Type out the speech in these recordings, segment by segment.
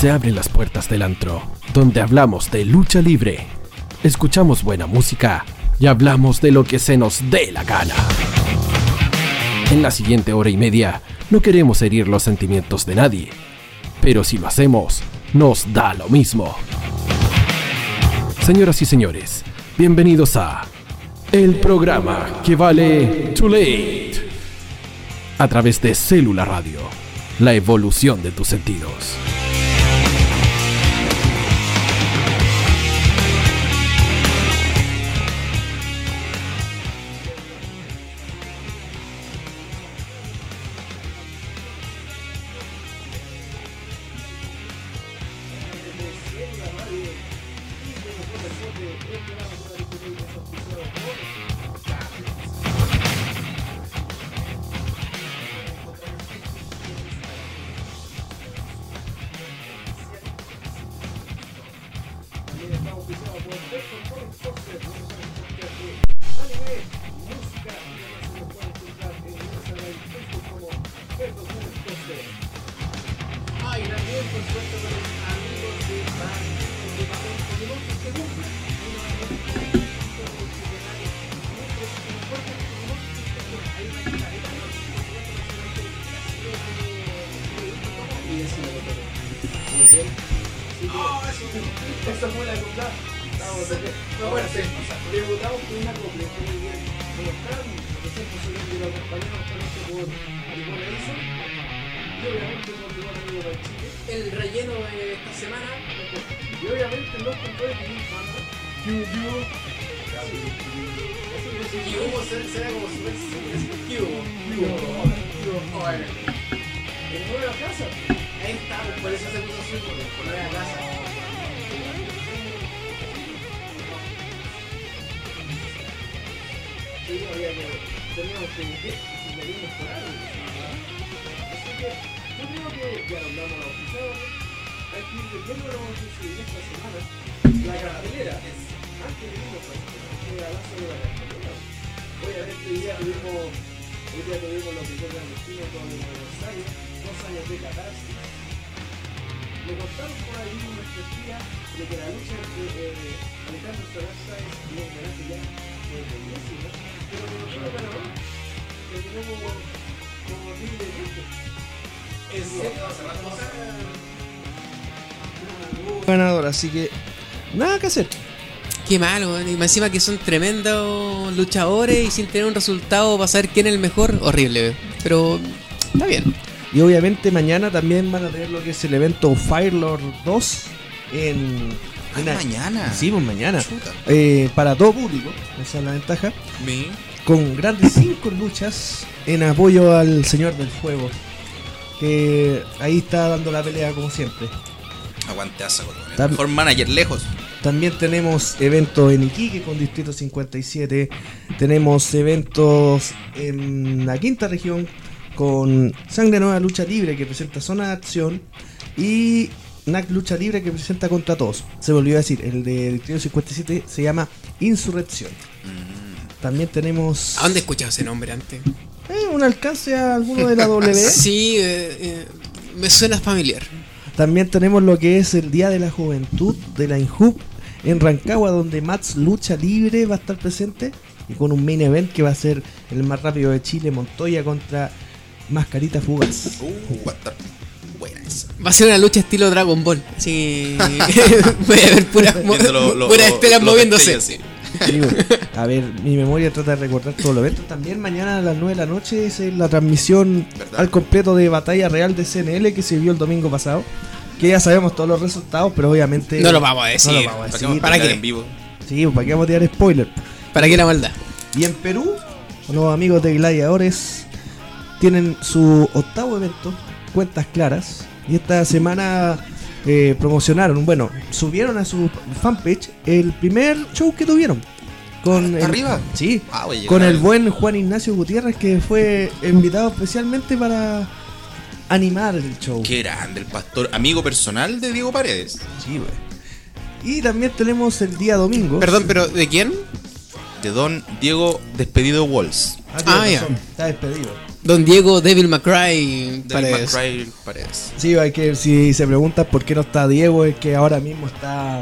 Se abren las puertas del antro, donde hablamos de lucha libre, escuchamos buena música y hablamos de lo que se nos dé la gana. En la siguiente hora y media, no queremos herir los sentimientos de nadie, pero si lo hacemos, nos da lo mismo. Señoras y señores, bienvenidos a el programa que vale Too Late a través de Célula Radio, la evolución de tus sentidos. Con el aniversario. Dos años de catarsis. Le contamos por ahí una perspectiva de que la lucha entre eh, Alejandro y el ya pero que nosotros ganamos, terminó como, como libremente. ¿En serio? ganador, así que nada que hacer. Qué malo, y más encima que son tremendos luchadores y sin tener un resultado para saber quién es el mejor, horrible, pero está bien. Y obviamente mañana también van a tener lo que es el evento Firelord 2 en... Ah, en- mañana. Sí, pues mañana. Eh, para todo público, esa es la ventaja. Con grandes cinco luchas en apoyo al Señor del Fuego. Que ahí está dando la pelea como siempre. Aguante asa, weón. El mejor manager lejos. También tenemos eventos en Iquique con Distrito 57. Tenemos eventos en la quinta región con Sangre Nueva Lucha Libre que presenta Zona de Acción. Y NAC Lucha Libre que presenta Contra Todos. Se me olvidó decir, el de Distrito 57 se llama Insurrección. También tenemos ¿A dónde escuchado ese nombre antes? eh, un alcance a alguno de la W. Sí, eh, eh, me suena familiar. También tenemos lo que es el Día de la Juventud de la INJUB en Rancagua, donde Mats Lucha Libre va a estar presente y con un main event que va a ser el más rápido de Chile, Montoya contra Mascarita Fugaz. Uh, va a estar buena esa. Va a ser una lucha estilo Dragon Ball. Así voy a ver puras, lo- lo- puras lo- estelas los moviéndose. sí. Digo, a ver, mi memoria trata de recordar todos los eventos. También mañana a las 9 de la noche es la transmisión ¿Verdad? al completo de Batalla Real de CNL que se vio el domingo pasado. Que ya sabemos todos los resultados, pero obviamente. No lo vamos a decir. No lo vamos a ¿Para decir. ¿Para pelear qué? en vivo? Sí, ¿para qué vamos a tirar spoiler? ¿Para qué la maldad? Y en Perú, los amigos de Gladiadores tienen su octavo evento, Cuentas Claras. Y esta semana eh, promocionaron, bueno, subieron a su fanpage el primer show que tuvieron. Con el- ¿Arriba? Sí, Ah, con el buen Juan Ignacio Gutiérrez que fue invitado especialmente para animar el show. Qué grande, el pastor, amigo personal de Diego Paredes. Sí, güey. Y también tenemos el día domingo. Perdón, pero ¿de quién? de Don Diego Despedido Walls. Ah, Ah, ya. Está despedido. Don Diego Devil McCray Paredes. McRae Paredes. Sí, hay que, si se preguntan por qué no está Diego, es que ahora mismo está,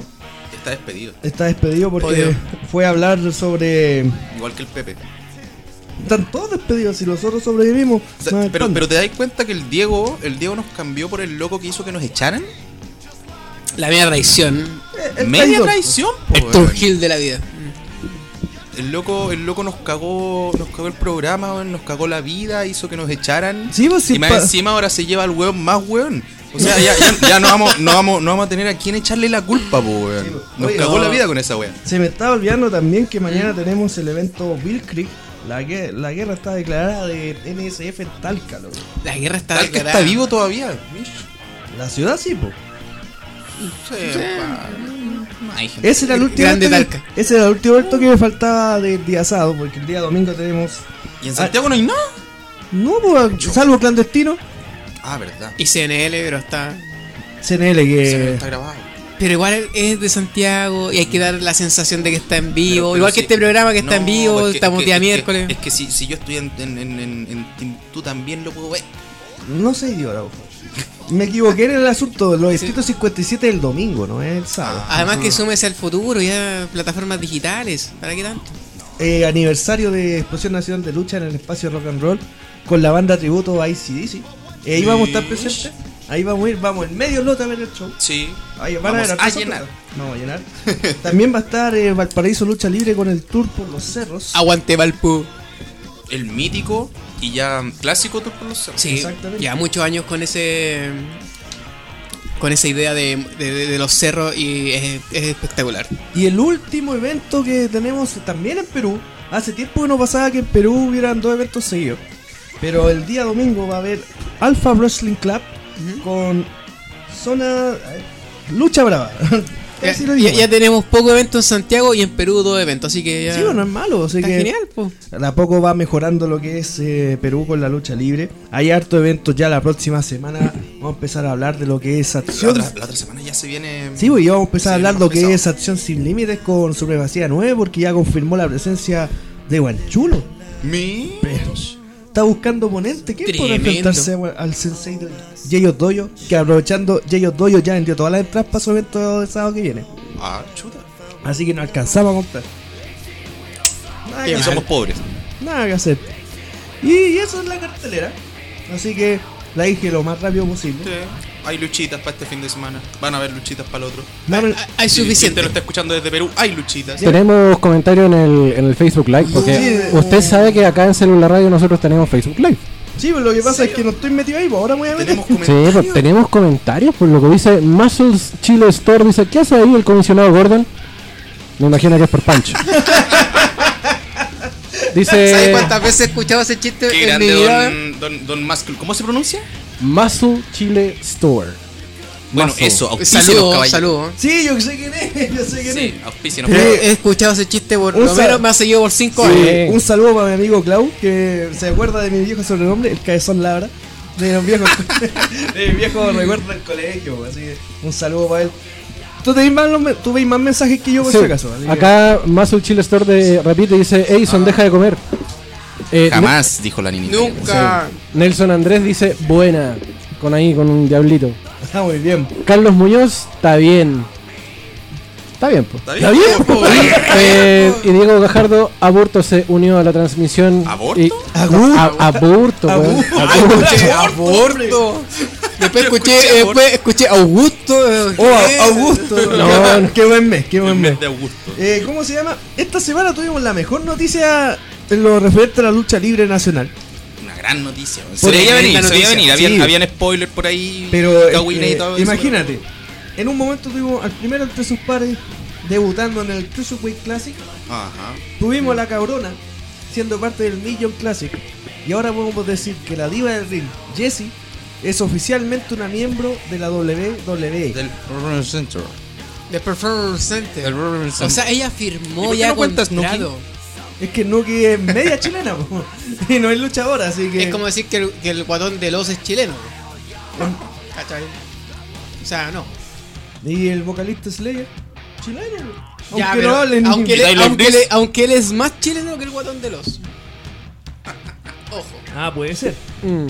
Está despedido. está despedido porque fue a hablar sobre... Igual que el Pepe. Están todos despedidos y nosotros sobrevivimos. O sea, Más pero, espanto. pero te das cuenta que el Diego, el Diego nos cambió por el loco que hizo que nos echaran. La media traición. El Media traidor. traición, po, El. Tom Hill de la vida. El loco, el loco nos cagó, nos cagó el programa, weón, nos cagó la vida, hizo que nos echaran. Sí, pues, sí, y más encima ahora se lleva al weón más weón. O sea, ya, ya, ya no, vamos, no, vamos, no vamos a tener a quién echarle la culpa, po, weón. Nos Oye, cagó no. la vida con esa weón. Se me estaba olvidando también que mañana tenemos el evento Bill Creek. La, gue- la guerra está declarada de NSF en Talca, loco. La guerra está Tal que declarada. está vivo todavía. La ciudad sí, po. Ay. Ese era el último Grande que- Talca. Ese era el último evento que me faltaba del día sábado, porque el día domingo tenemos. ¿Y en Santiago no hay nada? No, pues, salvo clandestino. Ah, verdad. Y CNL, pero está. CNL que. está grabado. Pero igual es de Santiago y hay que dar la sensación de que está en vivo. Pero- pero igual que sí. este programa que está en No, vivo, es que- estamos es que- día es que- miércoles. Es que si, si yo estoy en, en, en, en- en Timbuktu también lo puedo ver. No sé, idiota. Me equivoqué en el asunto. Los distritos 57 el domingo, no es el sábado. Además que súmese al futuro, ya plataformas digitales. ¿Para qué tanto? Eh, aniversario de Explosión Nacional de Lucha en el espacio Rock and Roll con la banda tributo ICDC. Eh, ahí vamos a estar presentes. Ahí vamos a ir, vamos en medio lote a ver el show. Sí. Ahí van Vamos a, ver a hartas llenar. No, a llenar. También va a estar eh, Valparaíso Lucha Libre con el tour por los cerros. Aguante Valpo. El mítico y ya clásico tour por los cerros. Sí, Exactamente. ya muchos años con ese. Con esa idea de, de- de- de los cerros y es, es espectacular. Y el último evento que tenemos también en Perú. Hace tiempo que no pasaba que en Perú hubieran dos eventos seguidos. Pero el día domingo va a haber Alpha Wrestling Club con Zona eh, Lucha Brava. Ya, ya- ya tenemos pocos eventos en Santiago y en Perú dos eventos, así que ya. Sí, bueno, no es malo. Así está que genial, pues. De a poco va mejorando lo que es eh, Perú con la lucha libre. Hay harto eventos ya la próxima semana. Vamos a empezar a hablar de lo que es La acción. otra, la otra semana ya se viene. Sí, pues, y vamos a empezar a hablar más lo que es acción sin límites con Supremacía 9 porque ya confirmó la presencia de Guanchulo. Mi. Está buscando oponente. ¿Quién puede Tremendo. enfrentarse a- al sensei de Jeyos Doyo? Que aprovechando Jeyos Doyo ya vendió todas las entradas para su evento de sábado que viene. Ah, chuta. Así que no alcanzamos a comprar. Nada que somos pobres. Nada que hacer. Y, y eso es la cartelera. Así que la dije lo más rápido posible. Sí. Hay luchitas para este fin de semana. Van a haber luchitas para el otro. No, Hay, hay Si- suficiente. usted lo está escuchando desde Perú, hay luchitas. Tenemos comentarios en el, en el Facebook Live, porque Sí. usted sabe que acá en Celular Radio nosotros tenemos Facebook Live. sí, pues lo que pasa es que no estoy metido ahí, pues ahora voy a meter. Tenemos Sí, comentarios. pues tenemos comentarios, por lo que dice Muscles Chile Store, dice, ¿qué hace ahí el comisionado Gordon? Me imagino que es por Pancho. ¿Sabes dice cuántas veces he escuchado ese chiste Qué en grande mi vida? don, don, don Muscle. ¿Cómo se pronuncia? Muscle Chile Store. Bueno, Muscle. eso, auspícenos, Saludos, caballero. saludos. Sí, yo sé quién es, yo sé quién Sí, es. auspícenos. Eh, he escuchado ese chiste por un lo menos me ha seguido por 5 Sí. años. Un saludo para mi amigo Clau, que se acuerda de mi viejo sobrenombre, el cabezón Labra. De los viejos, de mi viejo recuerdo del colegio, así que un saludo para él. Tú, tenés más, tú veis más mensajes que yo por Sí, si acaso. Acá Muscle Chile Store de, repite y dice, Edison, deja de comer. Eh, Jamás, dijo la niñita. Nunca. Nelson Andrés dice, buena, con ahí, con un diablito. Está muy bien. Carlos Muñoz, está bien. Está bien, pues. ¿Está bien? po? Eh, y Diego Gajardo, Aburto se unió a la transmisión. ¿Aborto? y- Aburto. A- Aburto, escuché aborto. Después escuché, escuché después escuché Augusto. eh, Oh, ¿qué? Augusto. No, qué, qué buen mes, qué buen mes. mes de Augusto. Eh, ¿Cómo se llama? Esta semana tuvimos la mejor noticia en lo referente a la lucha libre nacional. Una gran noticia. Se veía venir, se veía venir. Habían, Sí. habían spoilers por ahí. Pero Kawina y eh, todo eso. imagínate, en un momento tuvimos al primero entre sus pares debutando en el Cruiserweight Classic. Ajá. Tuvimos a la cabrona siendo parte del Million Classic. Y ahora podemos decir que la diva del ring, Jessie, es oficialmente una miembro de la WWE. Del Roller Center. The Performance Center. Del O sea, ella ¿Y firmó ya no contrato. Es que Nuki es media chilena po. y no es luchadora, así que. Es como decir que el, que el guatón de los es chileno. ¿Cachai? O sea, no. Y el vocalista Slayer, chileno. Aunque Ya, no pero hablen. aunque, Y él, aunque, él- aunque él es más chileno que el guatón de los. Ojo. Ah, puede ser. Mm,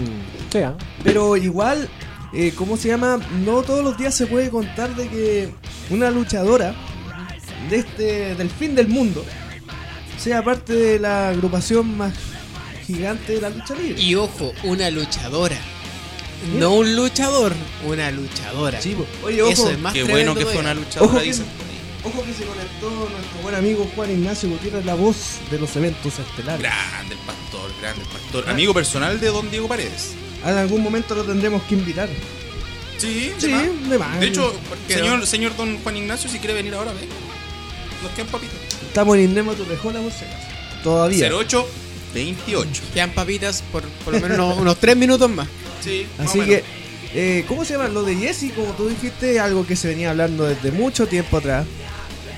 sí, ah. Pero igual, eh, ¿cómo se llama? No todos los días se puede contar de que una luchadora de este del fin del mundo sea parte de la agrupación más gigante de la lucha libre. Y ojo, una luchadora. No un luchador, una luchadora. Sí. Oye, ojo, Eso es más Qué bueno que fue una luchadora, Ojo que- dicen ojo que se conectó nuestro buen amigo Juan Ignacio Gutiérrez, la voz de los eventos estelares. Grande el pastor, grande el pastor. Amigo personal de don Diego Paredes. En algún momento lo tendremos que invitar. Sí, Sí, de más. de más. De hecho, señor, señor don Juan Ignacio, si quiere venir ahora, venga. Nos quedan papitas. Estamos en Indemo Torrejola, por si acaso. Todavía. 08 28. Quedan papitas por por lo menos unos, unos tres minutos más. Sí, más Así que, eh, ¿cómo se llama? Lo de Jesse, como tú dijiste, algo que se venía hablando desde mucho tiempo atrás.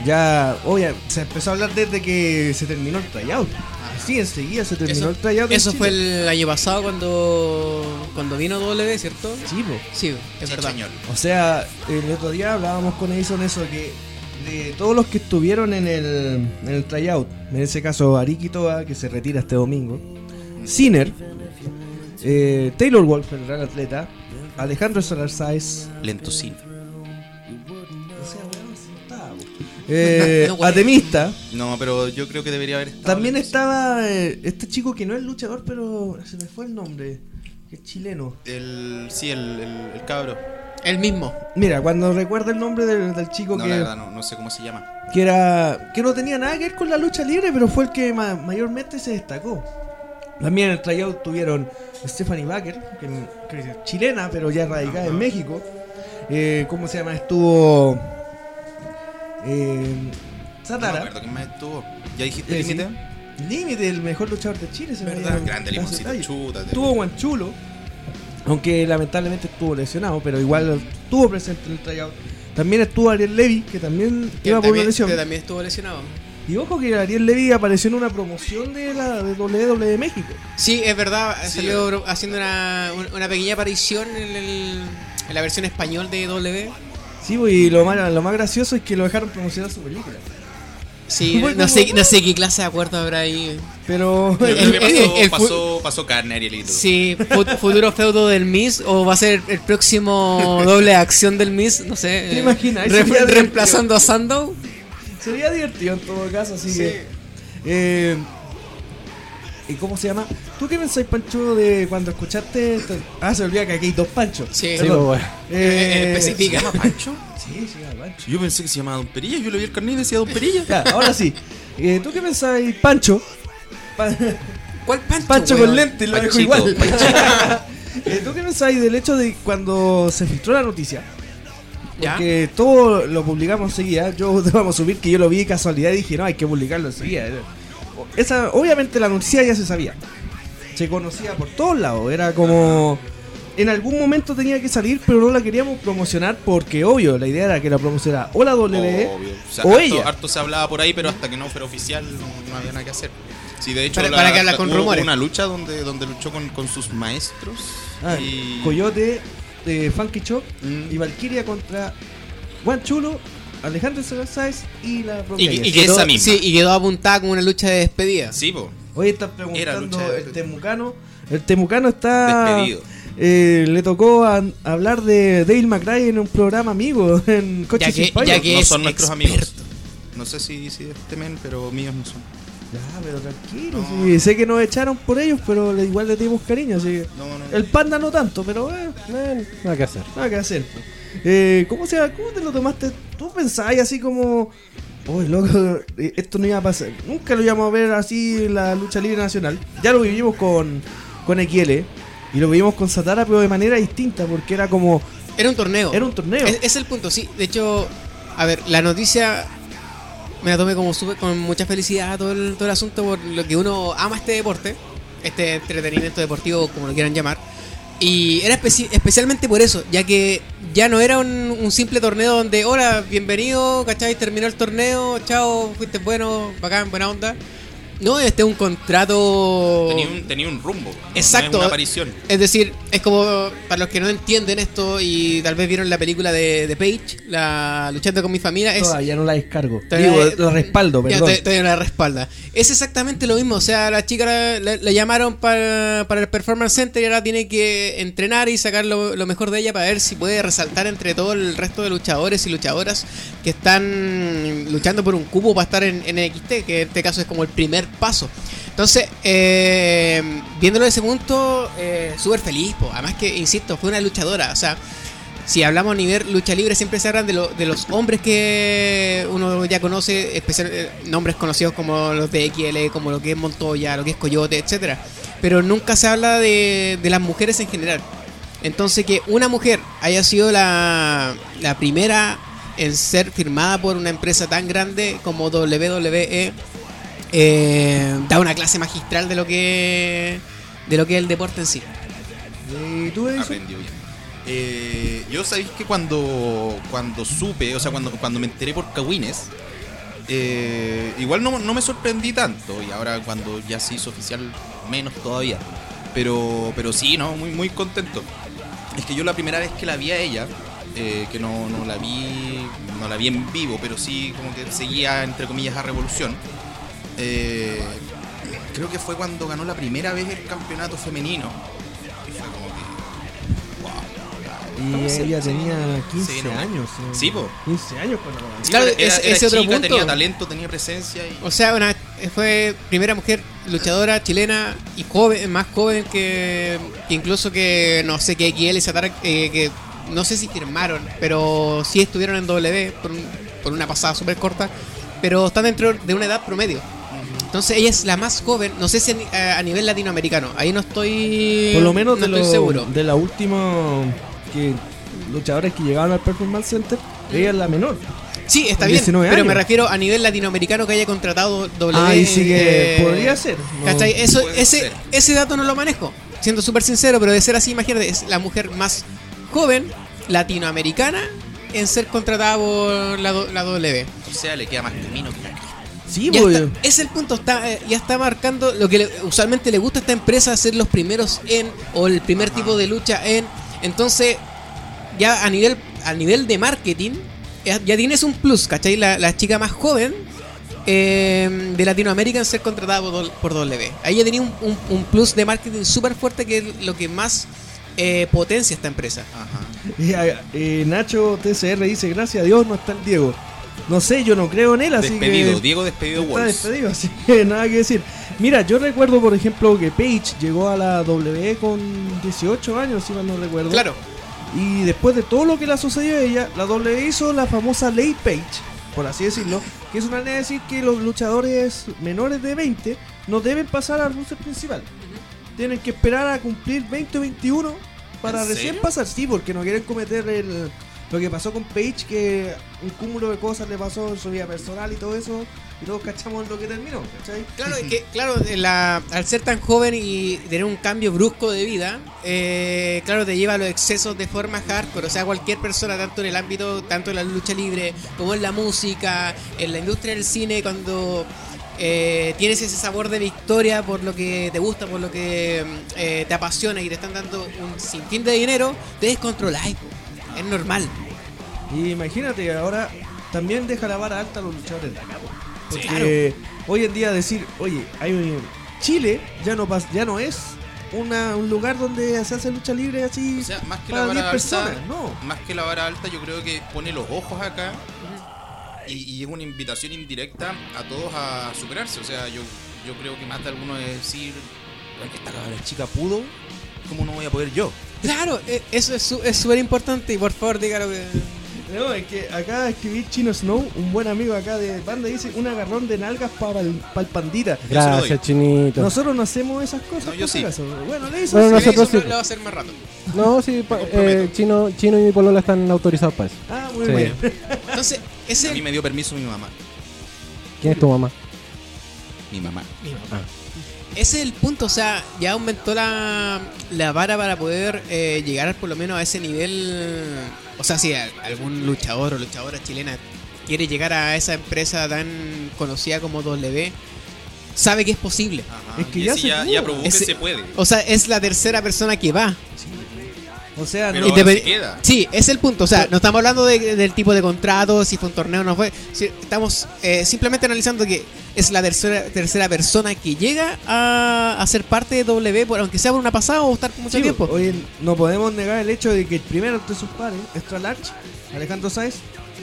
Ya, oye, se empezó a hablar desde que se terminó el tryout. Así enseguida se terminó Eso, el tryout. eso fue el año pasado cuando cuando vino W, ¿cierto? Sí, po. Sí, es Sí, verdad. señor. O sea, el otro día hablábamos con Edison eso que de todos los que estuvieron en el, en el tryout, en ese caso Ariki Toa, que se retira este domingo, Sinner, eh, Taylor Wolf, el gran atleta, Alejandro Solarzais, Lentocino. o sea, sí estaba, eh, No. Atemista, No, pero yo creo que debería haber estado. también estaba eh, este chico que no es luchador, pero se me fue el nombre, que es chileno. El, sí, el, el, el cabro. El mismo. Mira, cuando recuerdo el nombre del, del chico No, que... la verdad, no, no sé cómo se llama. que era que no tenía nada que ver con la lucha libre, pero fue el que ma- mayormente se destacó. También en el tryout tuvieron Stephanie Baker, que, que es chilena, pero ya radicada en México. Eh, ¿Cómo se llama? Estuvo eh, No Satara. acuerdo quién más estuvo. ¿Ya dijiste Eh, límite? Límite, el mejor luchador de Chile. se me ¿Verdad? Grande limoncito, chútate. Estuvo Guanchulo, aunque lamentablemente estuvo lesionado, pero igual estuvo presente en el tryout. También estuvo Ariel Levy, que también Que iba por una también, lesión. que también estuvo lesionado. Y ojo que Ariel Levy apareció en una promoción de la de WWE México. Sí, es verdad, Sí, salió haciendo una, un- una pequeña aparición en, el- en la versión español de W. Sí, pues, y lo más, lo más gracioso es que lo dejaron promocionar su película. Sí, no sé, no sé qué clase de acuerdo habrá ahí. Pero Yo creo que El- pasó, el- el pasó, pasó carne, Arielito. Sí, fu- futuro feudo del Miss o va a ser el próximo doble acción del Miss, no sé. ¿Te eh, imaginas? re- reemplazando a Sandow. sería divertido en todo caso, así que. eh, ¿Y cómo se llama? ¿Tú qué pensás, Pancho, de cuando escuchaste esto? Ah, se me olvida que aquí hay dos Panchos. Sí. Sí, pues, bueno. Eh, especifica. ¿Se llama Pancho? Sí, sí, al Pancho. Yo pensé que se llamaba Don Perilla. Yo le vi el carnet y decía Don Perilla. Ya, ahora sí. Eh, ¿Tú qué pensás, Pancho? Pa- ¿Cuál Pancho? Pancho weón? con lentes, lo dejo igual. Eh, ¿Tú qué pensáis del hecho de cuando se filtró la noticia? ¿Ya? Porque todo lo publicamos enseguida. Yo te vamos a subir que yo lo vi de casualidad y dije, no, hay que publicarlo enseguida. Esa, obviamente la noticia ya se sabía. Se conocía por todos lados. Era como. En algún momento tenía que salir, pero no la queríamos promocionar porque, obvio, la idea era que la promocionara o la W Obvio. O, sea, o harto, ella. harto se hablaba por ahí, pero hasta que no fuera oficial no, no había nada que hacer. Sí, de hecho, Para- para que hablas con hubo rumores. una lucha donde, donde luchó con, con sus maestros. Ah, y... Coyote, eh, Funky Chop Mm. y Valkyria contra Juan Chulo, Alejandro Sáez y la propia Y, y Jess. quedó, Esa misma. sí, y quedó apuntada como una lucha de despedida. Sí, po. Hoy están Era preguntando de- el temucano. El temucano está. Despedido. eh, le tocó a- hablar de Dale McRae en un programa amigo en Coches Ya que- ya que- no son nuestros experto. amigos. No sé si, si este men, pero míos no son. Ya, pero tranquilo. No. sí, sé que nos echaron por ellos, pero igual le tenemos cariño. Así que- No, no. El panda no tanto, pero eh, Eh, nada que hacer. nada que hacer. po. Eh, ¿cómo, se, ¿Cómo te lo tomaste? ¿Tú pensabas así como.? Uy, loco, esto no iba a pasar. Nunca lo íbamos a ver así en la lucha libre nacional. Ya lo vivimos con, con XL y lo vivimos con Satara, pero de manera distinta, porque era como. Era un torneo. Era un torneo. Es, es el punto, sí. De hecho, a ver, la noticia me la tomé como súper- con mucha felicidad todo el, todo el asunto por lo que uno ama este deporte, este entretenimiento deportivo, como lo quieran llamar. Y era especi- especialmente por eso, ya que ya no era un, un simple torneo donde, hola, bienvenido, ¿cachai? Terminó el torneo, chao, fuiste bueno, bacán, buena onda. No, este es un contrato. Tenía un, tenía un rumbo. Exacto. No es una aparición. Es decir, es como para los que no entienden esto y tal vez vieron la película de, de Page, la luchando con mi familia, es Todavía no la descargo. Todavía- Digo, la respaldo, perdón. todavía- todavía no la respalda. Es exactamente lo mismo. O sea, la chica la, la- la llamaron para, para el Performance Center y ahora tiene que entrenar y sacar lo, lo mejor de ella para ver si puede resaltar entre todo el resto de luchadores y luchadoras que están luchando por un cubo para estar en, en NXT, que en este caso es como el primer paso. Entonces, eh, viéndolo desde ese punto, eh, súper feliz. Además que, insisto, fue una luchadora. O sea, si hablamos a nivel lucha libre, siempre se hablan de, de los hombres que uno ya conoce, especial, eh, nombres conocidos como los de XL, como lo que es Montoya, lo que es Coyote, etcétera. Pero nunca se habla de, de las mujeres en general. Entonces que una mujer haya sido la, la primera en ser firmada por una empresa tan grande como WWE eh, da una clase magistral de lo que de lo que es el deporte en sí. ¿Y tú? Aprendió bien. Eh, yo sabéis que cuando, cuando supe, o sea, cuando, cuando me enteré por Cagüines, eh, igual no, no me sorprendí tanto. Y ahora cuando ya se hizo oficial, menos todavía. Pero, pero sí, no, muy, muy contento. Es que yo la primera vez que la vi a ella, eh, que no, no la vi, no la vi en vivo, pero sí como que seguía entre comillas a Revolución. Eh, creo que fue cuando ganó la primera vez el campeonato femenino. Y fue como que. Wow. Y ella tenía sí, 15 no. años. eh. Sí, po. 15 años cuando lo ganó. Claro, era- era ese otro chica, punto. tenía talento, tenía presencia y. O sea, una, fue primera mujer luchadora chilena y joven, más joven que, que incluso que no sé que XL y Satara, eh, que no sé si firmaron, pero sí estuvieron en W por, un- por una pasada súper corta, pero están dentro de una edad promedio. Entonces ella es la más joven, no sé si a, ni- a- a nivel latinoamericano, ahí no estoy, Por lo menos no de, estoy lo- seguro. de la última que luchadores que llegaron al Performance Center, ella es la menor. Sí, está bien, 19 pero me refiero a nivel latinoamericano que haya contratado W. Ahí sí que eh, podría ser. no- ¿Cachai? Eso, ese, ser. ese dato no lo manejo, siendo súper sincero, pero de ser así, imagínate, es la mujer más joven latinoamericana en ser contratada por la, la W. O sea, le queda más camino que. Sí, Ya pues, está, es el punto, está, eh, ya está marcando lo que le- usualmente le gusta a esta empresa, ser los primeros en, o el primer Ajá. tipo de lucha en. Entonces, ya a nivel, a nivel de marketing, ya, ya tienes un plus, ¿cachai? La, la chica más joven eh, de Latinoamérica en ser contratada por, por W. Ahí ya tenía un, un- un plus de marketing súper fuerte que es lo que más eh, potencia esta empresa. Ajá. eh, eh, Nacho TCR dice, gracias a Dios no está el Diego. No sé, yo no creo en él, así Despedido, que... Diego despedido Está Wolves. despedido, así que nada que decir. Mira, yo recuerdo, por ejemplo, que Paige llegó a la W con 18 años, si mal no recuerdo. Claro, Y después de todo lo que le ha sucedido a ella, la W hizo la famosa ley Page, por así decirlo, que es una ley de decir que los luchadores menores de 20 no deben pasar al roster principal. Tienen que esperar a cumplir 20 o 21 para ¿En recién pasar, sí, porque no quieren cometer el, lo que pasó con Page, que un cúmulo de cosas le pasó en su vida personal y todo eso, y todos cachamos lo que terminó, ¿cachai? Claro, es que, claro, la- al ser tan joven y tener un cambio brusco de vida, eh, claro, te lleva a los excesos de forma hardcore. O sea, cualquier persona, tanto en el ámbito, tanto en la lucha libre, como en la música, en la industria del cine, cuando eh, tienes ese sabor de victoria por lo que te gusta, por lo que eh, te apasiona y te están dando un sinfín de dinero, te descontroláis. Es normal. Y imagínate, ahora también deja la vara alta a los luchadores Porque hoy en día decir, oye, hay un- Chile ya no pas- ya no es una, un lugar donde se hace lucha libre así O sea, más que la para vara 10 alta, personas, no. más que la vara alta, yo creo que pone los ojos acá y, y es una invitación indirecta a todos a superarse. O sea, yo, yo creo que más de alguno es decir, "Ay, que esta cabra chica pudo, ¿cómo no voy a poder yo? Claro, e- eso es su- es súper importante y por favor dígalo que... No, es que acá escribí Chino Snow, un buen amigo acá de banda, dice un agarrón de nalgas para el, para el pandita. Gracias, Chinito. Nosotros no hacemos esas cosas. No, yo sí. acaso. Bueno, le hizo Bueno, nosotros eso sí. lo va a hacer más rato. No, sí, pa- eh, Chino, Chino y mi polola están autorizados para eso. Ah, muy Sí. bien. Entonces, A ese mí me dio permiso mi mamá. ¿Quién es tu mamá? Mi mamá. Ese es el punto, o sea, ya aumentó la, la vara para poder eh, llegar por lo menos a ese nivel. O sea, si algún luchador o luchadora chilena quiere llegar a esa empresa tan conocida como W, sabe que es posible. Ajá, Es que y ya se ya, pudo. ya probó que Ese- se puede. O sea, es la tercera persona que va. O sea, Pero no- se queda. Sí, es el punto. O sea, no estamos hablando de- del tipo de contrato, si fue un torneo o no fue. Estamos eh, simplemente analizando que es la tercera, tercera persona que llega a, a ser parte de W, por, aunque sea por una pasada o estar mucho Sí, tiempo. Oye, no podemos negar el hecho de que el primero entre sus pares, Extra Large, Alejandro Sáez,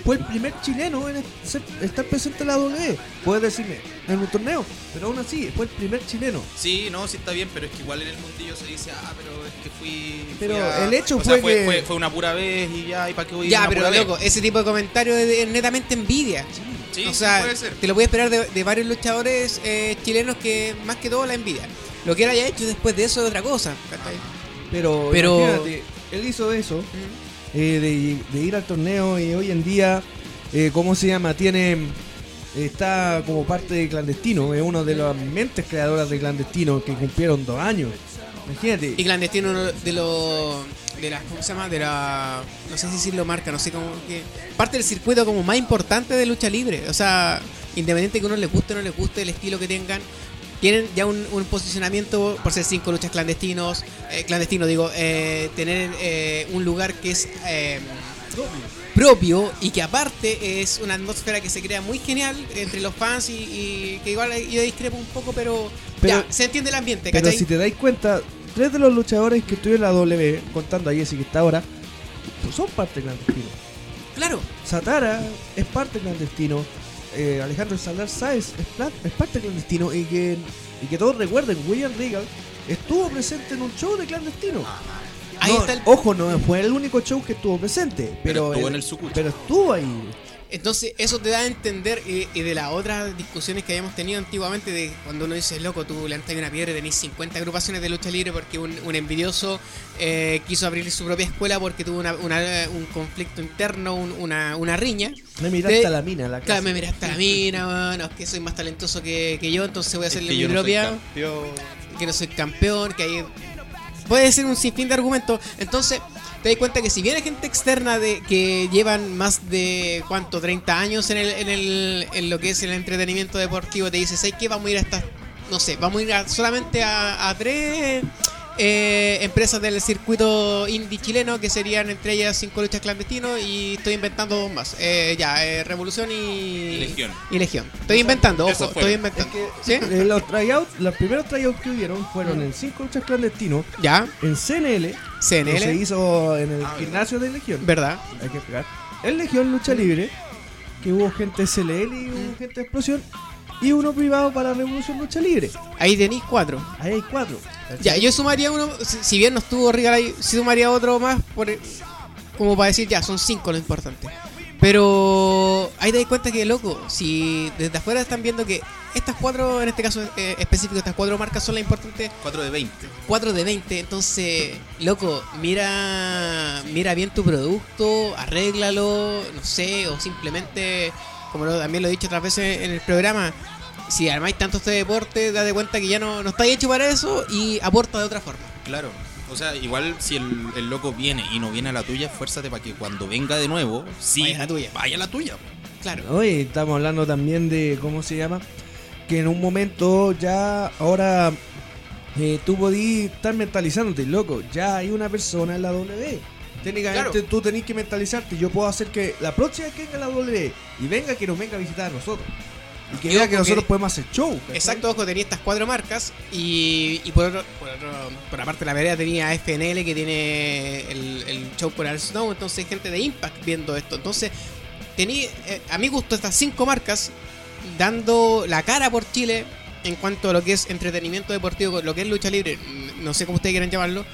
fue el primer chileno en ser- estar presente en la W. Puedes decirme, en un torneo, pero aún así, fue el primer chileno. Sí, no, sí está bien, pero es que igual en el mundillo se dice, ah, pero es que fui. Pero fui a- el hecho o sea, fue que- fue, fue una pura vez y ya, ¿y para qué voy a ir Ya, una pero pura vez? loco, ese tipo de comentario es, netamente envidia. Sí, o sí, sea, puede ser. te lo voy a esperar de, de varios luchadores eh, chilenos que más que todo la envidia. Lo que él haya hecho después de eso es otra cosa. ¿cachai? Pero, Pero- imagínate, él hizo eso, eh, de, de ir al torneo y hoy en día, eh, ¿cómo se llama? Tiene. Está como parte de Clandestino, es uno de las mentes creadoras de Clandestino que cumplieron dos años. Imagínate. Y clandestino de los de las ¿cómo se llama? de la no sé si decirlo marca, no sé cómo que parte del circuito como más importante de lucha libre, o sea, independiente que uno les guste o no les guste el estilo que tengan, tienen ya un, un posicionamiento por ser cinco luchas clandestinos, eh, clandestino digo, eh, tener eh, un lugar que es eh, propio y que aparte es una atmósfera que se crea muy genial entre los fans y, y que igual yo discrepo un poco, pero, Pero- ya, se entiende el ambiente, Pero ¿cachai? si te dais cuenta, tres de los luchadores que estuvieron en la W, contando a Jesse que está ahora, pues son parte de Clandestino. Claro. Satara es parte de Clandestino. Eh, Alejandro Salar Sáez es, parte de Clandestino. Y que, y que todos recuerden, William Regal estuvo presente en un show de Clandestino. Ahí No, está el Ojo, no fue el único show que estuvo presente. Pero, Pero estuvo el- en el Sucucho. Pero estuvo ahí. Entonces, eso te da a entender, y, y de las otras discusiones que habíamos tenido antiguamente, de cuando uno dice, loco, tú levantas una piedra y tenés 50 agrupaciones de lucha libre porque un, un envidioso eh, quiso abrir su propia escuela porque tuvo una- una- un conflicto interno, un- una, una riña. Me miraste Te- a la mina, la Claro, casa. me miraste a la mina, bueno, es que soy más talentoso que, que yo, entonces voy a Es hacerle que mi yo no soy propia campeón. que no soy campeón, que hay... Puede ser un sinfín de argumentos. Entonces, te das cuenta que si viene gente externa de que llevan más de, ¿cuánto? 30 años en, el, en, el, en lo que es el entretenimiento deportivo, te dices, ¿sabes qué? Vamos a ir a estas... No sé, vamos a ir a- solamente a, a tres eh, empresas del circuito indie chileno, que serían entre ellas cinco luchas clandestinos, y estoy inventando dos más. Eh, ya, eh, Revolución y... Legión. Y Legión. Estoy inventando, ojo, estoy inventando. ¿Sí? Eh, los tryouts, los primeros tryouts que hubieron fueron en cinco luchas clandestinos, Ya, en CNL, que se CNL, hizo en el Ah, gimnasio de Legión. ¿verdad? hay que explicar. En Legión Lucha Libre, que hubo gente SLL y hubo gente de Explosión, y uno privado para Revolución Lucha Libre. Ahí tenéis cuatro. Ahí hay cuatro. Ya, yo sumaría uno, si, si bien no estuvo Regal ahí, sí sumaría otro más, por, como para decir, ya, son cinco lo importante. Pero ahí te das cuenta que, loco, si desde afuera están viendo que estas cuatro, en este caso eh, específico, estas cuatro marcas son las importantes, 4 de 20. 4 de 20, entonces, loco, mira mira bien tu producto, arréglalo, no sé, o simplemente, como lo- también lo he dicho otras veces en el programa, si armáis tanto este deporte, date cuenta que ya no, no estáis hecho para eso y aporta de otra forma. Claro. O sea, igual si el, el loco viene y no viene a la tuya, esfuérzate para que cuando venga de nuevo, sí, Vaya a la tuya. Vaya a la tuya. Claro. Oye, estamos hablando también de, ¿cómo se llama? Que en un momento ya, ahora, eh, tú podías estar mentalizándote, loco, ya hay una persona en la W. Técnicamente Claro. tú tenés que mentalizarte, yo puedo hacer que la próxima que venga la W y venga que nos venga a visitar a nosotros. Y que vea que nosotros que- podemos hacer show. ¿cachai? Exacto, ojo, tenía estas cuatro marcas y, y por, otro, por, otro- por aparte de la vereda tenía FNL que tiene el, el show por Al Snow, entonces gente de Impact viendo esto. Entonces, tenía, eh, a mi gusto, estas cinco marcas dando la cara por Chile en cuanto a lo que es entretenimiento deportivo, lo que es lucha libre, mm, no sé cómo ustedes quieran llamarlo.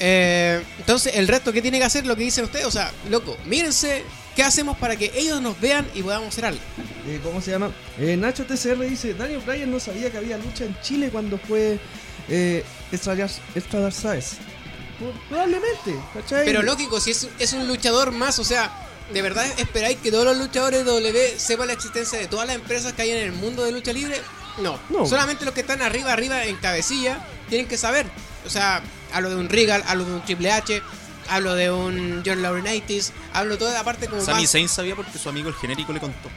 Eh, entonces, el resto que tiene que hacer, lo que dicen ustedes, o sea, loco, mírense qué hacemos para que ellos nos vean y podamos hacer algo. Eh, ¿Cómo se llama? Eh, Nacho TCR dice, Daniel Bryan no sabía que había lucha en Chile cuando fue eh, Estrellar Sáez. Pro- Probablemente, ¿cachai? Pero lógico, si es, es un luchador más, o sea, ¿de verdad esperáis que todos los luchadores de W sepan la existencia de todas las empresas que hay en el mundo de lucha libre? No. No. Solamente los que están arriba, arriba, en cabecilla, tienen que saber. O sea, hablo de un Regal, hablo de un Triple H, hablo de un John Laurinaitis, hablo toda la parte como Sami más... Zayn sabía porque su amigo el genérico le contó.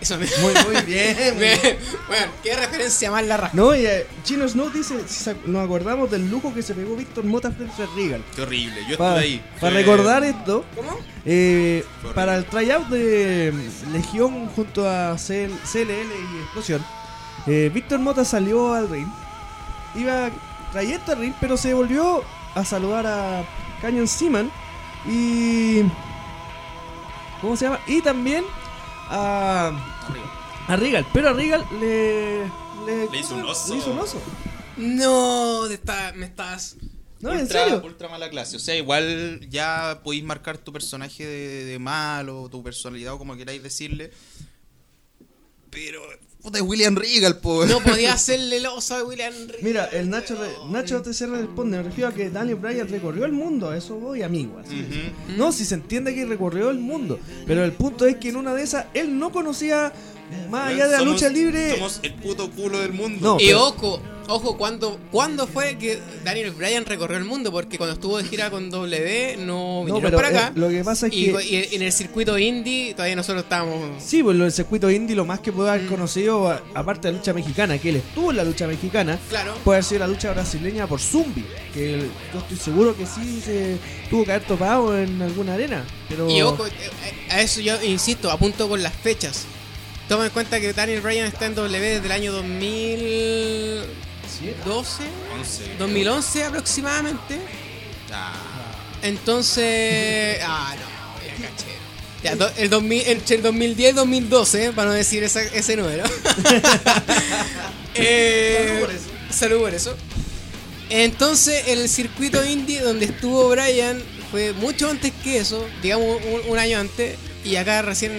Eso me. Muy, muy bien. muy bien. bueno, qué referencia más la raja. No, y eh, Chino Snow dice, si nos acordamos del lujo que se pegó Víctor Mota frente a Regal. Qué horrible. Yo estuve Para ahí. Fue- recordar esto, ¿Cómo? eh, para el tryout de Legión junto a CL CLL y Explosión, eh, Víctor Mota salió al ring, iba trayecto al ring, pero se volvió a saludar a Canyon Seaman y... ¿Cómo se llama? Y también a... A Regal, pero a Regal le. Le, Le hizo un oso. Le hizo un oso. No, te está- me estás. No, en ultra, serio. ultra mala clase. O sea, igual ya podéis marcar tu personaje de, de malo, tu personalidad o como queráis decirle. Pero, puta, es William Regal, po. No podía hacerle el oso a William Regal. Mira, el Nacho, re- Nacho TCR responde, me refiero a que Daniel Bryan recorrió el mundo, a eso voy amigo. así. No, si se entiende que recorrió el mundo, pero el punto es que en una de esas él no conocía más allá de la Somos- lucha libre. Somos el puto culo del mundo. No. Y pero- ojo, ojo, ¿cuándo, ¿cuándo fue que Daniel Bryan recorrió el mundo? Porque cuando estuvo de gira con W no vinieron pero, para acá. eh, lo que pasa es y, que- y en el circuito indie todavía nosotros estábamos. Sí, pues del circuito indie lo más que puede Mm. haber conocido, a- aparte de la lucha mexicana, que él estuvo en la lucha mexicana, Claro. puede haber sido la lucha brasileña por Zumbi, que el- yo estoy seguro que sí se tuvo que haber topado en alguna arena. Pero Y ojo, eh, eh, a eso yo insisto, apunto con las fechas. Toma en cuenta que Daniel Bryan está en W desde el año 2012, 11. 2011 aproximadamente. Ah, Entonces. Ah, no, ya caché. Ya, do- el 2000, entre el 2010 y 2012, eh, para no decir esa- ese número. Eh, Salud por eso. Entonces, el circuito indie donde estuvo Brian fue mucho antes que eso, digamos un, un año antes, y acá recién,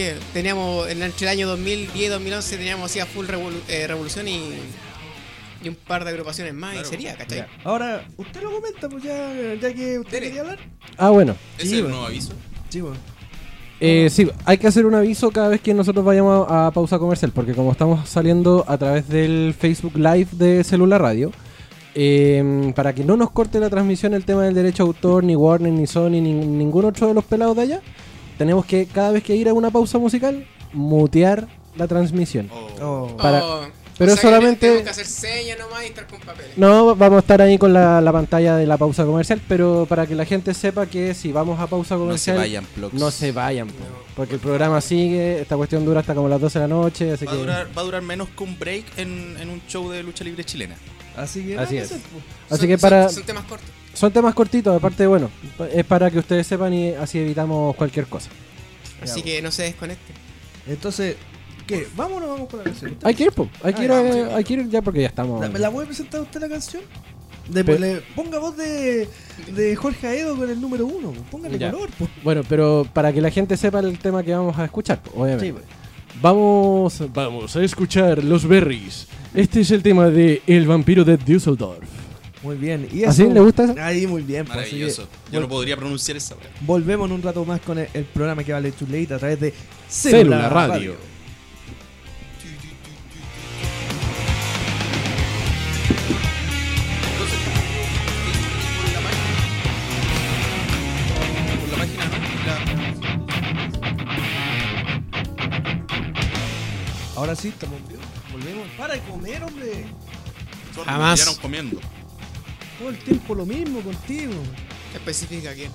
¿qué? Teníamos, en- entre el año 2010 y 2011 teníamos así a full revolu- eh, revolución y, y un par de agrupaciones más, Claro. y sería, ¿cachai? Ya. Ahora, usted lo comenta, pues ya, ya que usted Dele. quería hablar. Ah, bueno. ¿Ese Sí, es el nuevo aviso? Sí. Eh, sí, hay que hacer un aviso cada vez que nosotros vayamos a, a pausa comercial, porque como estamos saliendo a través del Facebook Live de Celular Radio, eh, para que no nos corte la transmisión el tema del derecho a autor, ni Warner, ni Sony, ni ningún otro de los pelados de allá, tenemos que cada vez que ir a una pausa musical, mutear la transmisión. Oh. Oh. Para- Oh, pero o sea que solamente- Tenemos que hacer señas nomás y estar con papeles. No, vamos a estar ahí con la, la pantalla de la pausa comercial, pero para que la gente sepa que si vamos a pausa No se comercial, vayan, plugs. no se vayan, po, porque el programa sigue, esta cuestión dura hasta como las 12 de la noche, así Va a, que... durar, va a durar menos que un break en, en un show de lucha libre chilena. Así que, Así es. pues. Así Son- que son- para... Son, temas cortos. Son temas cortitos, aparte, bueno, es para que ustedes sepan y así evitamos cualquier cosa. Así que no se desconecten. Entonces, ¿qué? ¿Vamos o no vamos con la canción? Hay que ir, po, hay que ir, Ah, vamos, sí. hay que ir ya porque ya estamos... ¿La, ¿Me la puede presentar usted la canción? De, Pero- le- ponga voz de, de Jorge Aedo con el número uno. Póngale Ya. color. Pues. Bueno, pero para que la gente sepa el tema que vamos a escuchar, po, obviamente. Sí, pues. Vamos, vamos a escuchar Los Berries. Este es el tema de El vampiro de Düsseldorf. Muy bien. ¿Y ¿Así eso? le gusta eso? Ahí, muy bien. pues, así que Maravilloso. Yo no podría pronunciar esa wea. Volvemos en un rato más con el, el programa que vale Too Late a través de Célula Radio. Entonces, por la página. Por la página, ¿no? La- Ahora sí, estamos. Volvemos. Para de comer, hombre. Jamás. comiendo. Todo el tiempo lo mismo contigo. Especifica quién.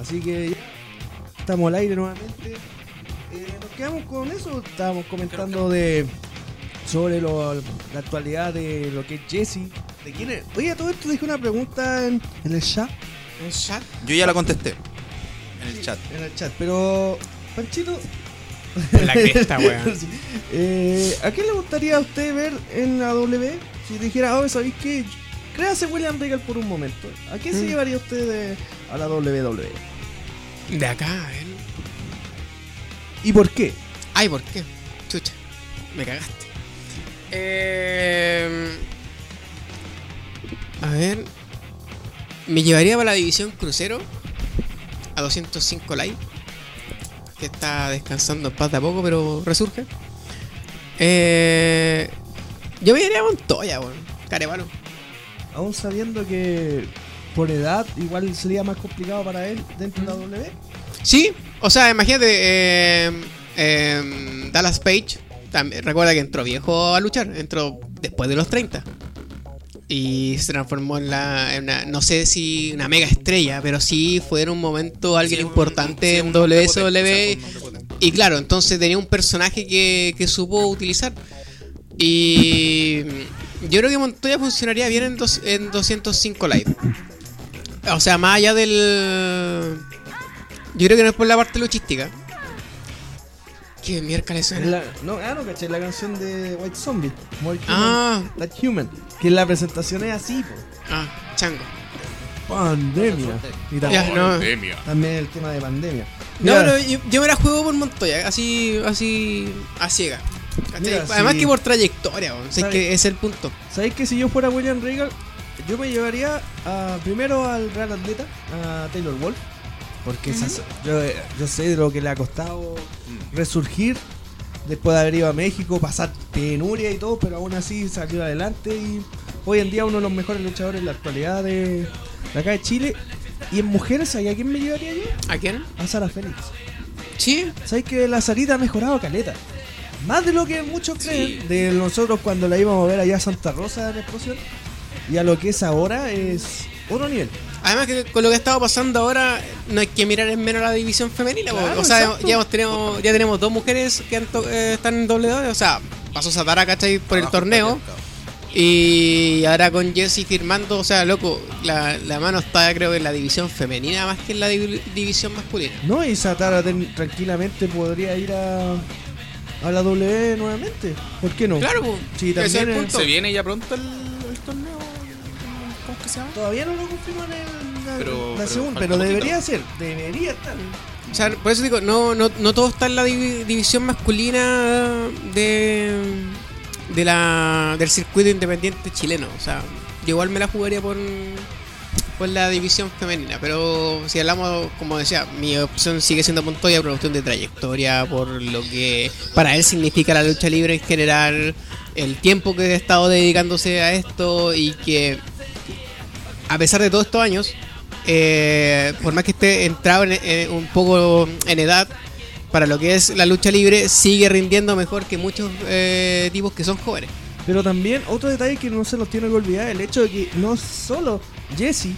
Así que ya estamos al aire nuevamente. Eh, nos quedamos con eso. Estábamos comentando de sobre lo- la actualidad de lo que es Jesse. ¿De quién es? Oye, a todo esto dije una pregunta en, en el chat. ¿Un chat? Yo ya la contesté. En el chat. En el chat, pero Panchito. La cresta, weón. Eh, ¿A quién le gustaría a usted ver en la W? Si dijera, oh, ¿sabéis qué? Créase William Regal por un momento. ¿A quién se Mm. llevaría usted de- a la WWE? De acá, ¿eh? ¿Y por qué? Ay, ¿por qué? Chucha, me cagaste. Eh, a ver. Me llevaría para la división crucero a 205 live. Que está descansando en paz de a poco, pero resurge. Eh, yo me llevaría a Montoya, weón. Carevalo. Aún sabiendo que por edad igual sería más complicado para él dentro de la W. Sí, o sea, imagínate, eh, eh, Dallas Page, también, recuerda que entró viejo a luchar, entró después de los 30. Y se transformó en, la, en una, no sé si una mega estrella, pero sí fue en un momento alguien Sí, un- importante sí, en un WSW. un nombre potente. Y claro, entonces tenía un personaje que, que supo utilizar. Y yo creo que Montoya funcionaría bien en, dos- en 205 Live. O sea, más allá del... Yo creo que no es por la parte luchística. ¿Qué miércoles suena? La- no, ah, no, caché la canción de White Zombie. More Human, Ah. That Human. Que la presentación es así, po. Ah, chango. Pandemia. Y Ya, también, no. también el tema de pandemia. No, yo, yo me la juego por Montoya, así, así, a ciega. Además sí. que por trayectoria. O sea, es ¿Sabe? que es el punto. ¿Sabéis que si yo fuera William Regal, yo me llevaría a- primero al Real Atleta, a Taylor Wolf? Porque esas- yo, yo sé de lo que le ha costado resurgir después de haber ido a México, pasar penuria y todo, pero aún así salió adelante y hoy en día uno de los mejores luchadores en la actualidad de, de acá de Chile. Y en mujeres, ¿sabes a quién me llevaría yo? ¿A quién? A Sara Félix. Sí. ¿Sabes que la Sarita ha mejorado caleta? Más de lo que muchos creen de nosotros cuando la íbamos a ver allá a Santa Rosa en explosión. Y a lo que es ahora es otro nivel. Además que con lo que ha estado pasando ahora, no hay que mirar en menos la división femenina. Claro, o sea, exacto. ya, hemos tenido, ya tenemos dos mujeres que eh, están en doble O sea, pasó Satara, ¿cachai? Por el torneo. Y ahora con Jesse firmando, o sea, loco, la, la mano está creo que en la división femenina más que en la divi- división masculina. No, y Satara ten- tranquilamente podría ir a, a la W nuevamente. ¿Por qué no? Claro. Sí, Ese es el también punto. Se viene ya pronto el, el torneo. ¿Cómo es que se llama? Todavía no lo confirman en la, Pero- la pero segunda, pero poquito. debería ser. Debería estar. O sea, por eso digo, no, no, no todo está en la divi- división masculina de, de la, del circuito independiente chileno. O sea, yo igual me la jugaría por, por la división femenina. Pero si hablamos, como decía, mi opción sigue siendo Montoya por cuestión de trayectoria, por lo que para él significa la lucha libre en general, el tiempo que ha estado dedicándose a esto y que a pesar de todos estos años, eh, por más que esté entrado en- en- un poco en edad para lo que es la lucha libre, sigue rindiendo mejor que muchos eh, tipos que son jóvenes. Pero también otro detalle que no se nos tiene que olvidar el hecho de que no solo Jesse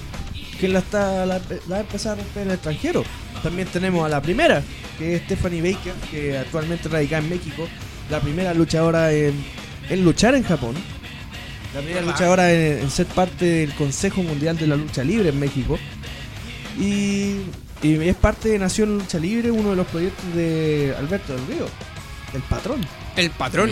que la está la, ha empezado a romper en el extranjero. También tenemos a la primera, que es Stephanie Baker, que actualmente radica en México, la primera luchadora en, en luchar en Japón, la primera luchadora en, en ser parte del Consejo Mundial de la Lucha Libre en México. Y, y es parte de Nación Lucha Libre, uno de los proyectos de Alberto del Río, el patrón. El patrón.